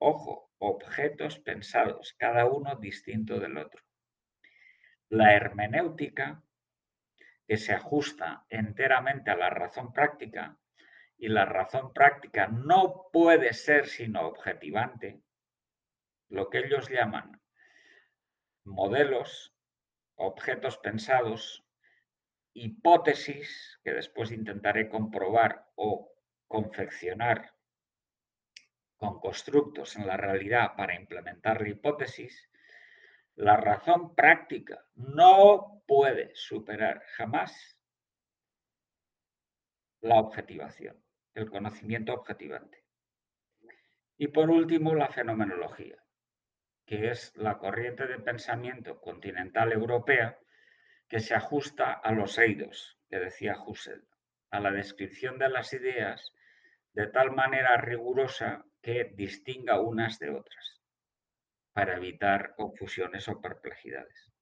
Ojo, objetos pensados, cada uno distinto del otro la hermenéutica, que se ajusta enteramente a la razón práctica, y la razón práctica no puede ser sino objetivante, lo que ellos llaman modelos, objetos pensados, hipótesis, que después intentaré comprobar o confeccionar con constructos en la realidad para implementar la hipótesis, la razón práctica no puede superar jamás la objetivación, el conocimiento objetivante. Y por último, la fenomenología, que es la corriente de pensamiento continental europea que se ajusta a los eidos, que decía Husserl, a la descripción de las ideas de tal manera rigurosa que distinga unas de otras para evitar confusiones o perplejidades.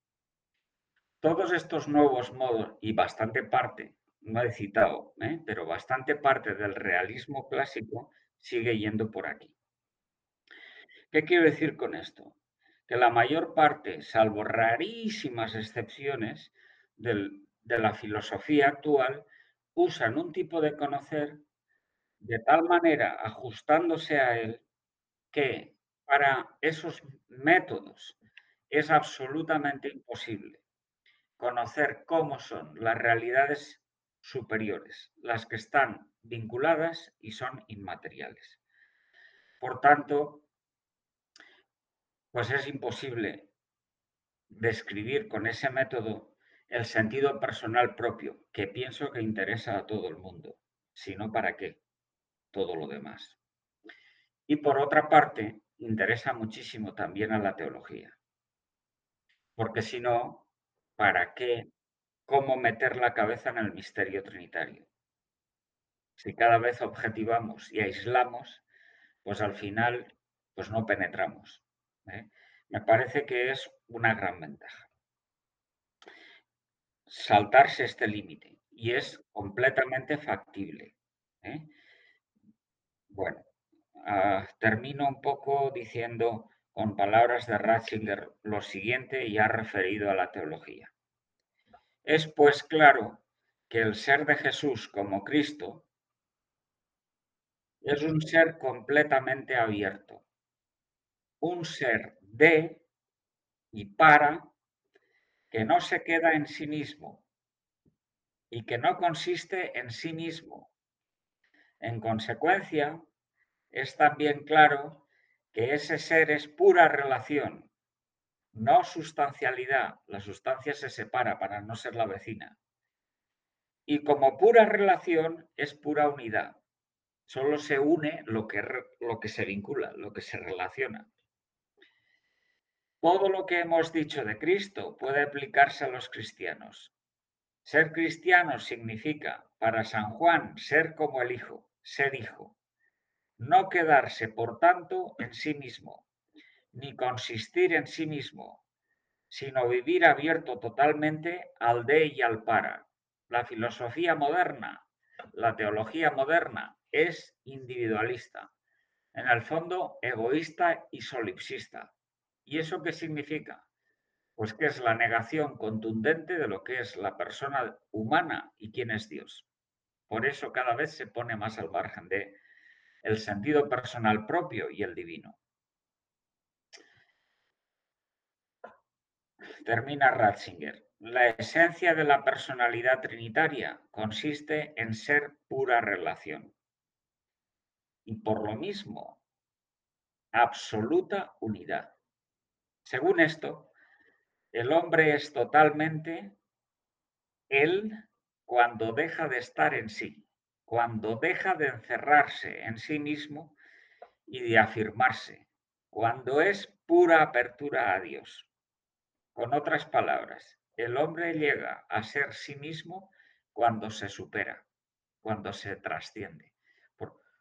Todos estos nuevos modos y bastante parte, no he citado, ¿eh? pero bastante parte del realismo clásico sigue yendo por aquí. ¿Qué quiero decir con esto? Que la mayor parte, salvo rarísimas excepciones de la filosofía actual, usan un tipo de conocer de tal manera ajustándose a él que para esos métodos es absolutamente imposible conocer cómo son las realidades superiores, las que están vinculadas y son inmateriales. Por tanto, pues es imposible describir con ese método el sentido personal propio, que pienso que interesa a todo el mundo, sino para qué todo lo demás. Y por otra parte, interesa muchísimo también a la teología. Porque si no, ¿para qué? ¿Cómo meter la cabeza en el misterio trinitario? Si cada vez objetivamos y aislamos, pues al final pues no penetramos. ¿eh? Me parece que es una gran ventaja. Saltarse este límite y es completamente factible. ¿eh? Bueno, Ah, termino un poco diciendo con palabras de Ratzinger lo siguiente ya referido a la teología. Es pues claro que el ser de Jesús como Cristo es un ser completamente abierto, un ser de y para que no se queda en sí mismo y que no consiste en sí mismo. En consecuencia, es también claro que ese ser es pura relación, no sustancialidad. La sustancia se separa para no ser la vecina. Y como pura relación es pura unidad. Solo se une lo que, lo que se vincula, lo que se relaciona. Todo lo que hemos dicho de Cristo puede aplicarse a los cristianos. Ser cristiano significa, para San Juan, ser como el Hijo, ser hijo. No quedarse, por tanto, en sí mismo, ni consistir en sí mismo, sino vivir abierto totalmente al de y al para. La filosofía moderna, la teología moderna es individualista, en el fondo egoísta y solipsista. ¿Y eso qué significa? Pues que es la negación contundente de lo que es la persona humana y quién es Dios. Por eso cada vez se pone más al margen de el sentido personal propio y el divino. Termina Ratzinger. La esencia de la personalidad trinitaria consiste en ser pura relación. Y por lo mismo, absoluta unidad. Según esto, el hombre es totalmente él cuando deja de estar en sí cuando deja de encerrarse en sí mismo y de afirmarse, cuando es pura apertura a Dios. Con otras palabras, el hombre llega a ser sí mismo cuando se supera, cuando se trasciende,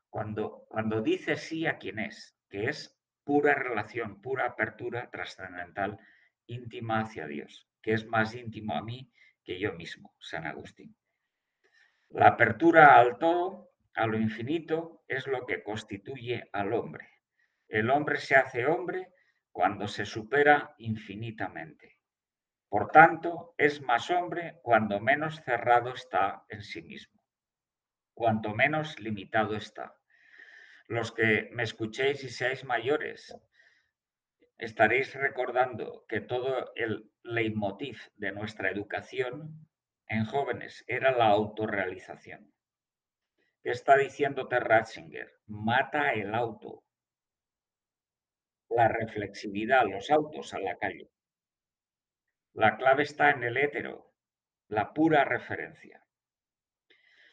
cuando, cuando dice sí a quien es, que es pura relación, pura apertura trascendental, íntima hacia Dios, que es más íntimo a mí que yo mismo, San Agustín. La apertura al todo, a lo infinito, es lo que constituye al hombre. El hombre se hace hombre cuando se supera infinitamente. Por tanto, es más hombre cuando menos cerrado está en sí mismo, cuanto menos limitado está. Los que me escuchéis y seáis mayores, estaréis recordando que todo el leitmotiv de nuestra educación en jóvenes era la autorrealización. ¿Qué está diciendo Ratzinger? Mata el auto. La reflexividad, los autos a la calle. La clave está en el hétero, la pura referencia.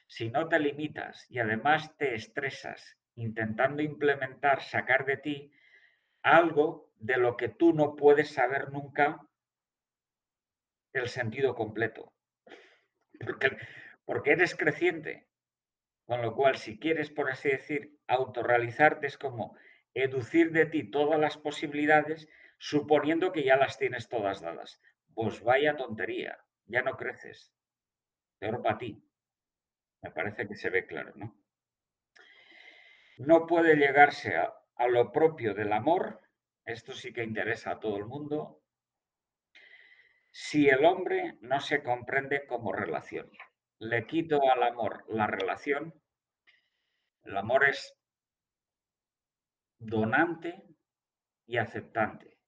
Si no te limitas y además te estresas intentando implementar, sacar de ti algo de lo que tú no puedes saber nunca el sentido completo porque, eres creciente. Con lo cual, si quieres, por así decir, autorrealizarte, es como educir de ti todas las posibilidades, suponiendo que ya las tienes todas dadas. Pues vaya tontería, ya no creces. Peor para ti. Me parece que se ve claro, ¿no? No puede llegarse a, a lo propio del amor, esto sí que interesa a todo el mundo, si el hombre no se comprende como relación. Le quito al amor la relación. El amor es donante y aceptante.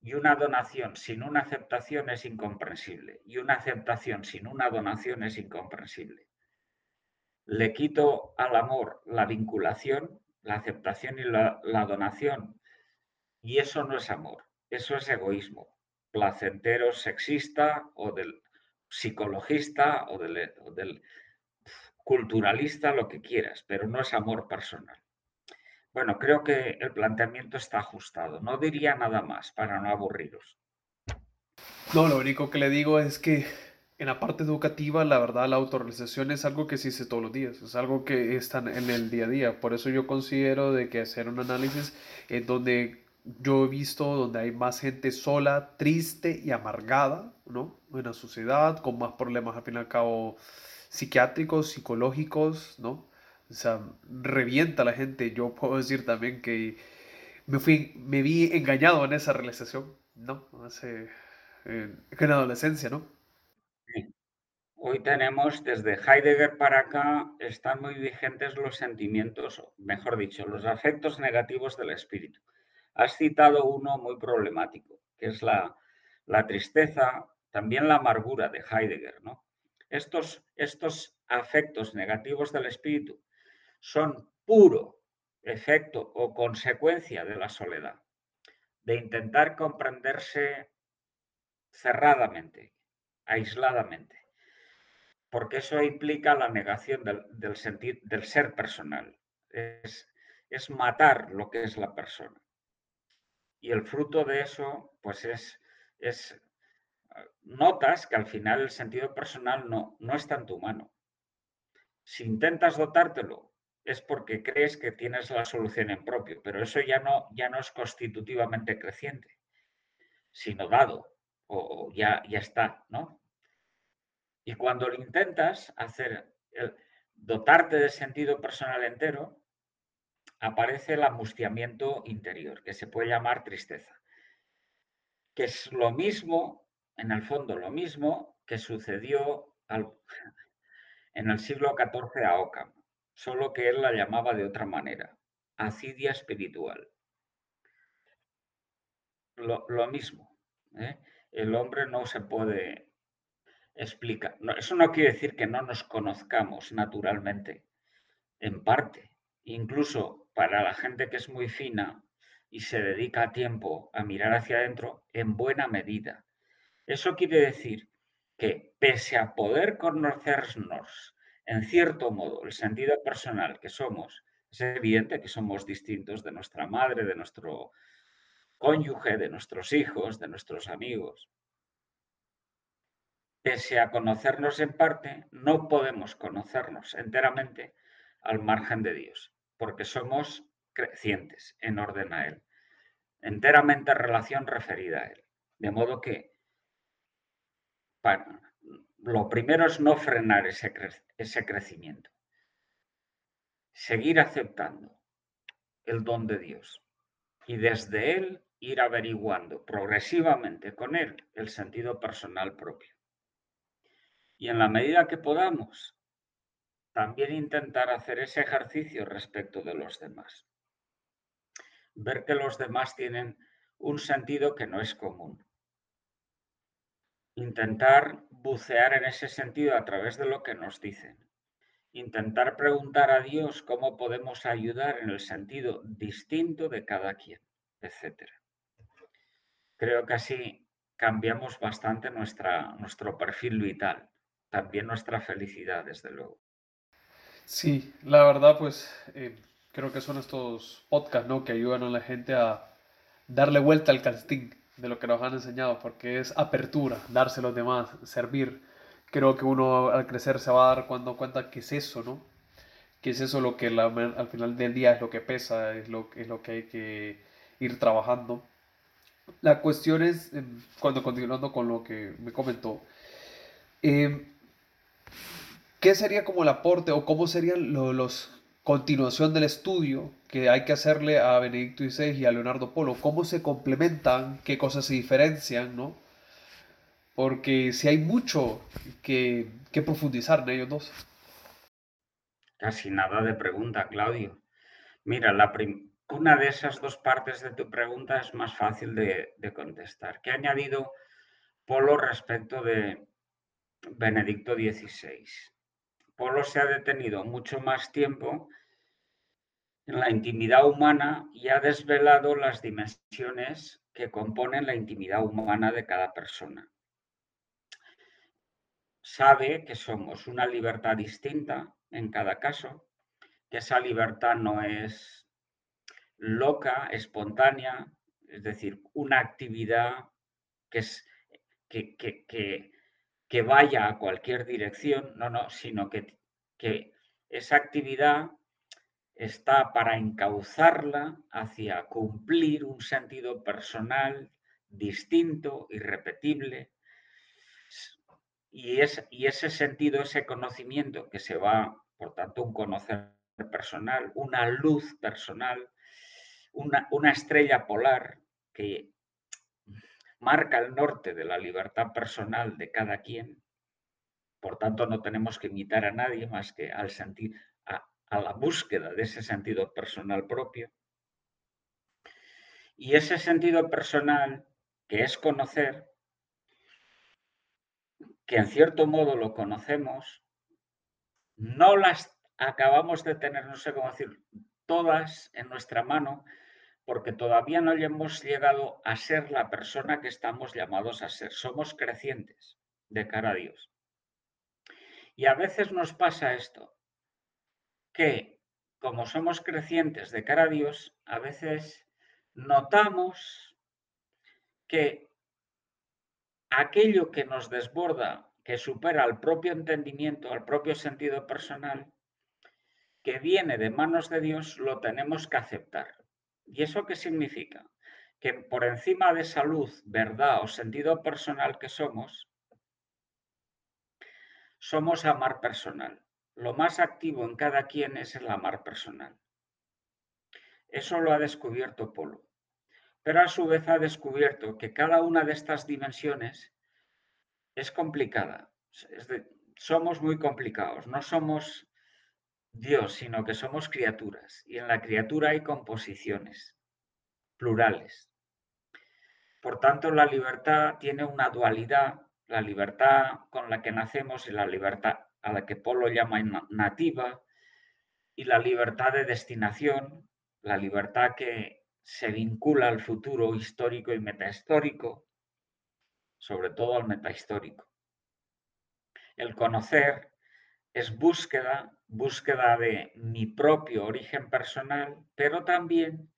Y una donación sin una aceptación es incomprensible. Y una aceptación sin una donación es incomprensible. Le quito al amor la vinculación, la aceptación y la, donación. Y eso no es amor, eso es egoísmo placentero sexista o del psicologista o del, culturalista, lo que quieras, pero no es amor personal. Bueno, creo que el planteamiento está ajustado. No diría nada más para no aburriros. No, lo único que le digo es que en la parte educativa, la verdad, la autorrealización es algo que se dice todos los días, es algo que está en el día a día. Por eso yo considero de que hacer un análisis en donde yo he visto donde hay más gente sola, triste y amargada, ¿no? En la sociedad, con más problemas al fin y al cabo psiquiátricos, psicológicos, ¿no? O sea, revienta la gente. Yo puedo decir también que me, fui, me vi engañado en esa realización, ¿no? Hace, en la adolescencia, ¿no? Hoy tenemos desde Heidegger para acá, están muy vigentes los sentimientos, mejor dicho, los afectos negativos del espíritu. Has citado uno muy problemático, que es la, tristeza, también la amargura de Heidegger. ¿no? Estos, estos afectos negativos del espíritu son puro efecto o consecuencia de la soledad, de intentar comprenderse cerradamente, aisladamente, porque eso implica la negación del, del, del ser personal, es, es matar lo que es la persona. Y el fruto de eso, pues es, es ah, notas que al final el sentido personal no, no está en tu mano. Si intentas dotártelo, es porque crees que tienes la solución en propio, pero eso ya no, ya no es constitutivamente creciente, sino dado, o, ya, ya está, ¿no? Y cuando lo intentas hacer, dotarte de sentido personal entero, aparece el angustiamiento interior, que se puede llamar tristeza, que es lo mismo, en el fondo lo mismo que sucedió en el siglo XIV a Ockham, solo que él la llamaba de otra manera, acidia espiritual. Lo, mismo, ¿eh? el hombre no se puede explicar. eso no quiere decir que no nos conozcamos naturalmente, en parte, incluso para la gente que es muy fina y se dedica tiempo a mirar hacia adentro, en buena medida. Eso quiere decir que pese a poder conocernos En cierto modo, el sentido personal que somos, es evidente que somos distintos de nuestra madre, de nuestro cónyuge, de nuestros hijos, de nuestros amigos. Pese a conocernos en parte, no podemos conocernos enteramente al margen de Dios, porque somos crecientes en orden a Él, enteramente relación referida a Él. De modo que lo primero es no frenar ese, crecimiento, seguir aceptando el don de Dios y desde Él ir averiguando progresivamente con Él el sentido personal propio. Y en la medida que podamos, también intentar hacer ese ejercicio respecto de los demás. Ver que los demás tienen un sentido que no es común. Intentar bucear en ese sentido a través de lo que nos dicen. Intentar preguntar a Dios cómo podemos ayudar en el sentido distinto de cada quien, etc. Creo que así cambiamos bastante nuestra, nuestro perfil vital, también nuestra felicidad, desde luego. Sí, la verdad, pues eh, creo que son estos podcasts, ¿no? Que ayudan a la gente a darle vuelta al casting de lo que nos han enseñado, porque es apertura, darse a los demás, servir. Creo que uno al crecer se va a dar cuando cuenta que es eso, ¿no? Que es eso lo que al final del día es lo que pesa, es lo, es lo que hay que ir trabajando. La cuestión es, em, cuando continuando con lo que me comentó, eh, ¿Qué sería como el aporte o cómo serían los continuación del estudio que hay que hacerle a Benedicto XVI y a Leonardo Polo? ¿Cómo se complementan? ¿Qué cosas se diferencian? ¿no? Porque si hay mucho que, profundizar en ellos dos. Casi nada de pregunta, Claudio. Mira, la una de esas dos partes de tu pregunta es más fácil de, de contestar. ¿Qué ha añadido Polo respecto de Benedicto XVI? Polo se ha detenido mucho más tiempo en la intimidad humana y ha desvelado las dimensiones que componen la intimidad humana de cada persona. Sabe que somos una libertad distinta en cada caso, que esa libertad no es loca, espontánea, es decir, una actividad que, es, que, que, vaya a cualquier dirección, no, no, sino que, que esa actividad está para encauzarla hacia cumplir un sentido personal distinto, irrepetible. Y, es, y ese sentido, ese conocimiento que se va, por tanto, un conocer personal, una luz personal, una, una estrella polar que marca el norte de la libertad personal de cada quien. Por tanto, no tenemos que imitar a nadie más que al sentir, a, a la búsqueda de ese sentido personal propio. Y ese sentido personal, que es conocer, que en cierto modo lo conocemos, no las acabamos de tener, no sé cómo decir, todas en nuestra mano, porque todavía no hemos llegado a ser la persona que estamos llamados a ser. Somos crecientes de cara a Dios. Y a veces nos pasa esto, que como somos crecientes de cara a Dios, a veces notamos que aquello que nos desborda, que supera al propio entendimiento, al propio sentido personal, que viene de manos de Dios, lo tenemos que aceptar. ¿Y eso qué significa? Que por encima de salud, verdad o sentido personal que somos, somos amar personal. Lo más activo en cada quien es el amar personal. Eso lo ha descubierto Polo. Pero a su vez ha descubierto que cada una de estas dimensiones es complicada. somos muy complicados. No somos Dios, sino que somos criaturas y en la criatura hay composiciones plurales. Por tanto, la libertad tiene una dualidad, la libertad con la que nacemos y la libertad a la que Polo llama nativa y la libertad de destinación, la libertad que se vincula al futuro histórico y metahistórico, sobre todo al metahistórico. El conocer es búsqueda, búsqueda de mi propio origen personal, pero también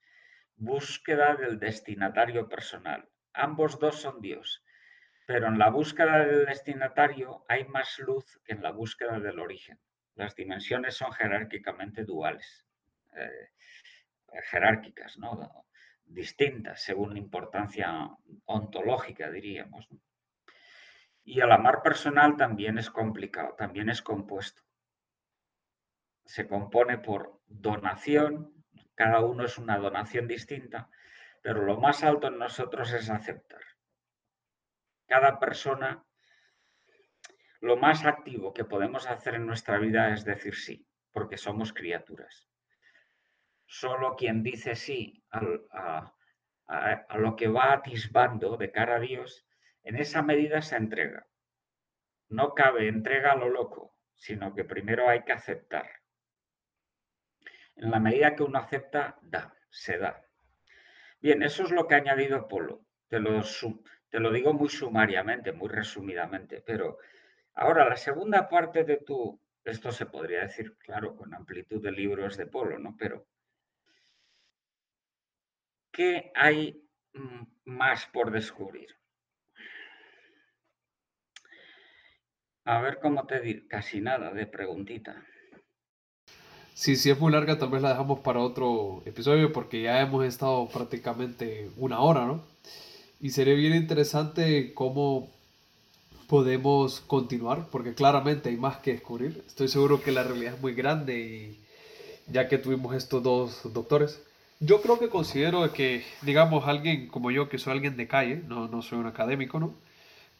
búsqueda del destinatario personal. Ambos dos son Dios, pero en la búsqueda del destinatario hay más luz que en la búsqueda del origen. Las dimensiones son jerárquicamente duales, eh, jerárquicas, ¿no? distintas según importancia ontológica, diríamos. Y el amar personal también es complicado, también es compuesto. Se compone por donación, cada uno es una donación distinta, pero lo más alto en nosotros es aceptar. Cada persona, lo más activo que podemos hacer en nuestra vida es decir sí, porque somos criaturas. Solo quien dice sí a, a lo que va atisbando de cara a Dios en esa medida se entrega. No cabe entrega a lo loco, sino que primero hay que aceptar. En la medida que uno acepta, da, se da. Bien, eso es lo que ha añadido Polo. Te lo, digo muy sumariamente, muy resumidamente, pero ahora la segunda parte de tu, esto se podría decir, claro, con amplitud de libros de Polo, ¿no? Pero, ¿qué hay mm, más por descubrir? A ver cómo te digo, casi nada de preguntita. Sí, si es muy larga, tal vez la dejamos para otro episodio porque ya hemos estado prácticamente una hora, ¿no? Y sería bien interesante cómo podemos continuar, porque claramente hay más que descubrir. Estoy seguro que la realidad es muy grande y ya que tuvimos estos dos doctores, yo creo que considero que, digamos, alguien como yo, que soy alguien de calle, no, no soy un académico, ¿no?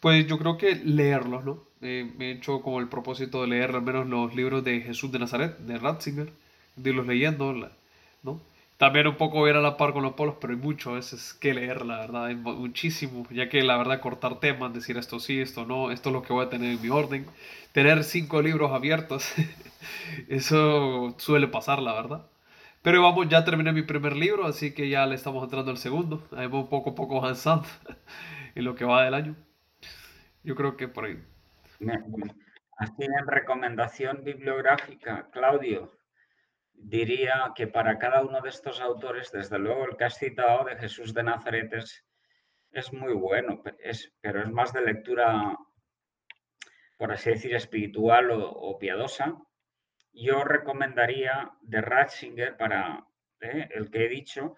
Pues yo creo que leerlos, ¿no? Me he hecho como el propósito de leer al menos los libros de Jesús de Nazaret, de Ratzinger, de irlos leyendo, ¿no? También un poco ir a la par con los polos, pero hay mucho a veces que leer, la verdad, hay muchísimo, ya que la verdad cortar temas, decir esto sí, esto no, esto es lo que voy a tener en mi orden, tener cinco libros abiertos, eso suele pasar, la verdad. Pero vamos, ya terminé mi primer libro, así que ya le estamos entrando al segundo, ahí vamos poco a poco avanzando en lo que va del año. Yo creo que por ahí. Así en recomendación bibliográfica, Claudio, diría que para cada uno de estos autores, desde luego el que has citado de Jesús de Nazaret es, muy bueno, es, pero es más de lectura, por así decir, espiritual o, piadosa. Yo recomendaría de Ratzinger para eh, el que he dicho,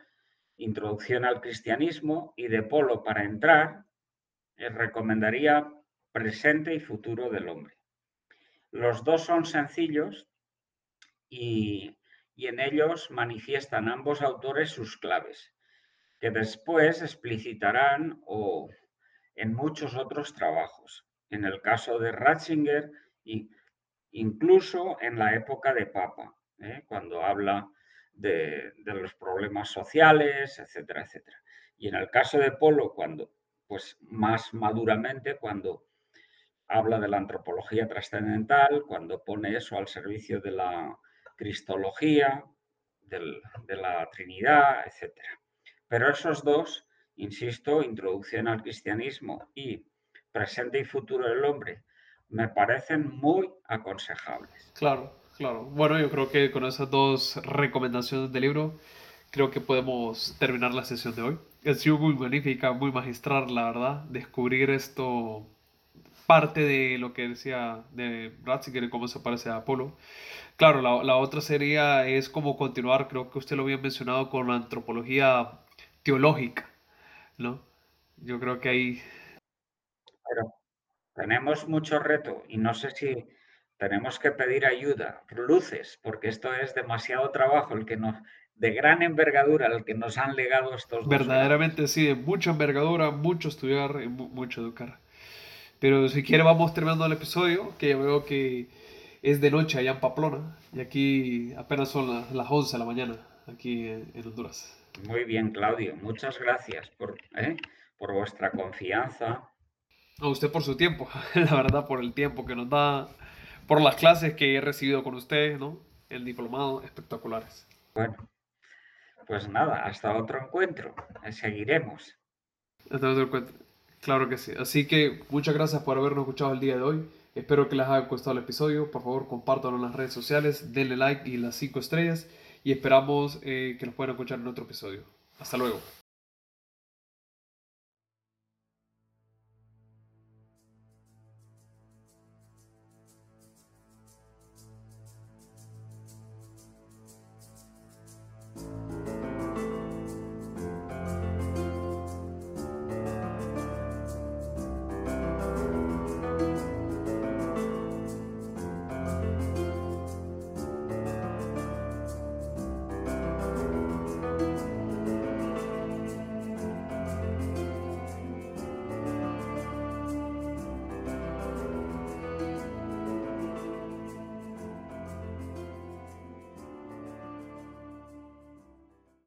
Introducción al Cristianismo, y de Polo para entrar, eh, recomendaría presente y futuro del hombre. Los dos son sencillos y, en ellos manifiestan ambos autores sus claves, que después explicitarán o en muchos otros trabajos. En el caso de Ratzinger, y incluso en la época de Papa, ¿eh? cuando habla de, de, los problemas sociales, etcétera, etcétera. Y en el caso de Polo, cuando, pues más maduramente, cuando habla de la antropología trascendental, cuando pone eso al servicio de la cristología, de la Trinidad, etc. Pero esos dos, insisto, introducción al cristianismo y presente y futuro del hombre, me parecen muy aconsejables. Claro, claro. Bueno, yo creo que con esas dos recomendaciones del libro, creo que podemos terminar la sesión de hoy. Ha sido muy magnífica, muy magistral, la verdad, descubrir esto parte de lo que decía de Ratzinger y cómo se parece a Apolo. Claro, la, la, otra sería, es como continuar, creo que usted lo había mencionado, con la antropología teológica, ¿no? Yo creo que ahí... Pero tenemos mucho reto y no sé si tenemos que pedir ayuda, luces, porque esto es demasiado trabajo, el que nos, de gran envergadura, el que nos han legado estos Verdaderamente sí, de mucha envergadura, mucho estudiar y mucho educar. Pero si quiere vamos terminando el episodio, que ya veo que es de noche allá en Paplona y aquí apenas son las, 11 de la mañana, aquí en, Honduras. Muy bien, Claudio. Muchas gracias por, ¿eh? por vuestra confianza. A usted por su tiempo, la verdad, por el tiempo que nos da, por las clases que he recibido con usted, ¿no? El diplomado, espectaculares. Bueno, pues nada, hasta otro encuentro. Seguiremos. Hasta otro encuentro. Claro que sí. Así que muchas gracias por habernos escuchado el día de hoy. Espero que les haya gustado el episodio. Por favor, compártanlo en las redes sociales, denle like y las 5 estrellas. Y esperamos eh, que los puedan escuchar en otro episodio. Hasta luego.